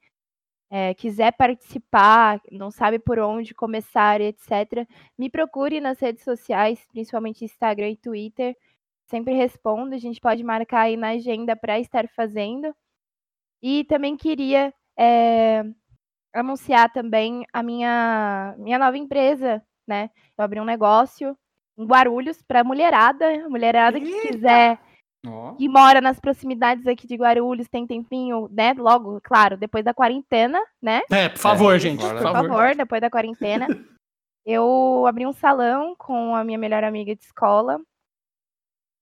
Speaker 3: é, quiser participar, não sabe por onde começar, etc. Me procure nas redes sociais, principalmente Instagram e Twitter sempre respondo. A gente pode marcar aí na agenda para estar fazendo. E também queria é, anunciar também a minha, minha nova empresa, né? Eu abri um negócio em Guarulhos para mulherada, mulherada que Eita! quiser oh. que mora nas proximidades aqui de Guarulhos, tem tempinho, né? Logo, claro, depois da quarentena, né?
Speaker 1: É, por favor, é, gente.
Speaker 3: Por, por favor. favor, depois da quarentena. eu abri um salão com a minha melhor amiga de escola.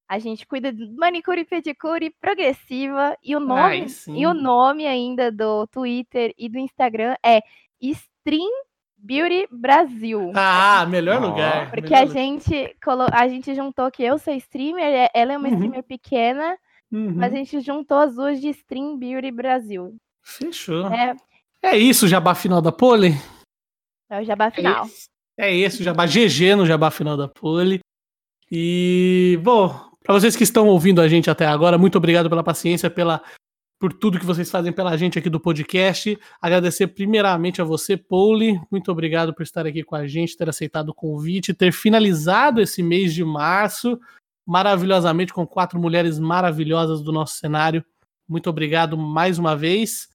Speaker 3: A gente cuida de manicure e pedicure progressiva e o nome Ai, e o nome ainda do Twitter e do Instagram é Stream Beauty Brasil.
Speaker 1: Ah, melhor lugar.
Speaker 3: Porque
Speaker 1: melhor
Speaker 3: a gente a gente juntou que eu sou streamer, ela é uma uhum. streamer pequena, uhum. mas a gente juntou as duas de Stream Beauty Brasil.
Speaker 1: Fechou. É, é isso, jabá final da Pole?
Speaker 3: É o jabá final.
Speaker 1: É, é esse o jabá GG no jabá final da Pole. E, bom, para vocês que estão ouvindo a gente até agora, muito obrigado pela paciência, pela por tudo que vocês fazem pela gente aqui do podcast. Agradecer primeiramente a você, Pauli. Muito obrigado por estar aqui com a gente, ter aceitado o convite, ter finalizado esse mês de março maravilhosamente com quatro mulheres maravilhosas do nosso cenário. Muito obrigado mais uma vez.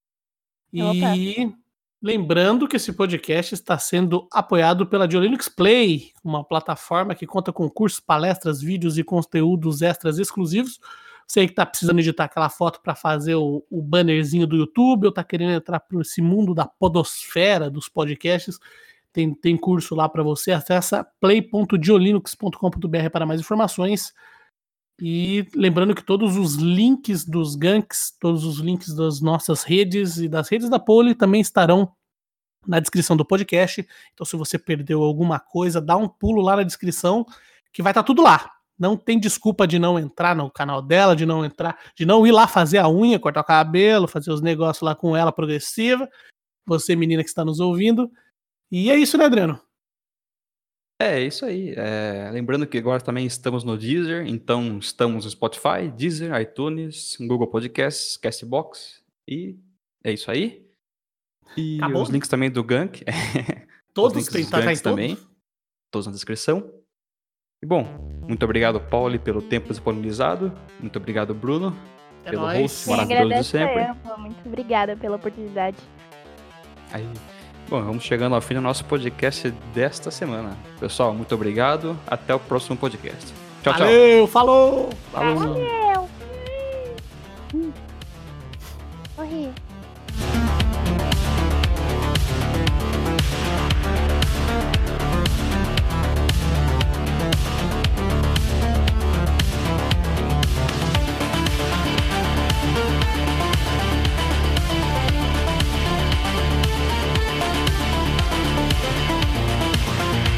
Speaker 1: E Opa. Lembrando que esse podcast está sendo apoiado pela Diolinux Play, uma plataforma que conta com cursos, palestras, vídeos e conteúdos extras exclusivos. Você que está precisando editar aquela foto para fazer o, o, bannerzinho do YouTube, ou está querendo entrar para esse mundo da podosfera dos podcasts, tem, tem curso lá para você. Acesse play.diolinux.com.br para mais informações. E lembrando que todos os links dos ganks, todos os links das nossas redes e das redes da Pole também estarão na descrição do podcast. Então, se você perdeu alguma coisa, dá um pulo lá na descrição, que vai estar tá tudo lá. Não tem desculpa de não entrar no canal dela, de não entrar, de não ir lá fazer a unha, cortar o cabelo, fazer os negócios lá com ela progressiva. Você, menina que está nos ouvindo. E é isso, né, Adriano?
Speaker 2: É, isso aí. É, lembrando que agora também estamos no Deezer, então estamos no Spotify, Deezer, iTunes, Google Podcasts, Castbox e é isso aí. E Acabou? os links também do Gank.
Speaker 1: Todos têm tá, tá
Speaker 2: também. Todos na descrição. E bom, muito obrigado, Pauli, pelo tempo disponibilizado. Muito obrigado, Bruno,
Speaker 3: é pelo nóis. host maravilhoso de sempre. Muito obrigada pela oportunidade.
Speaker 2: Aí. Bom, vamos chegando ao fim do nosso podcast desta semana. Pessoal, muito obrigado. Até o próximo podcast.
Speaker 1: Tchau, tchau. Valeu, falou!
Speaker 3: Falou. Valeu. Hum. Morri.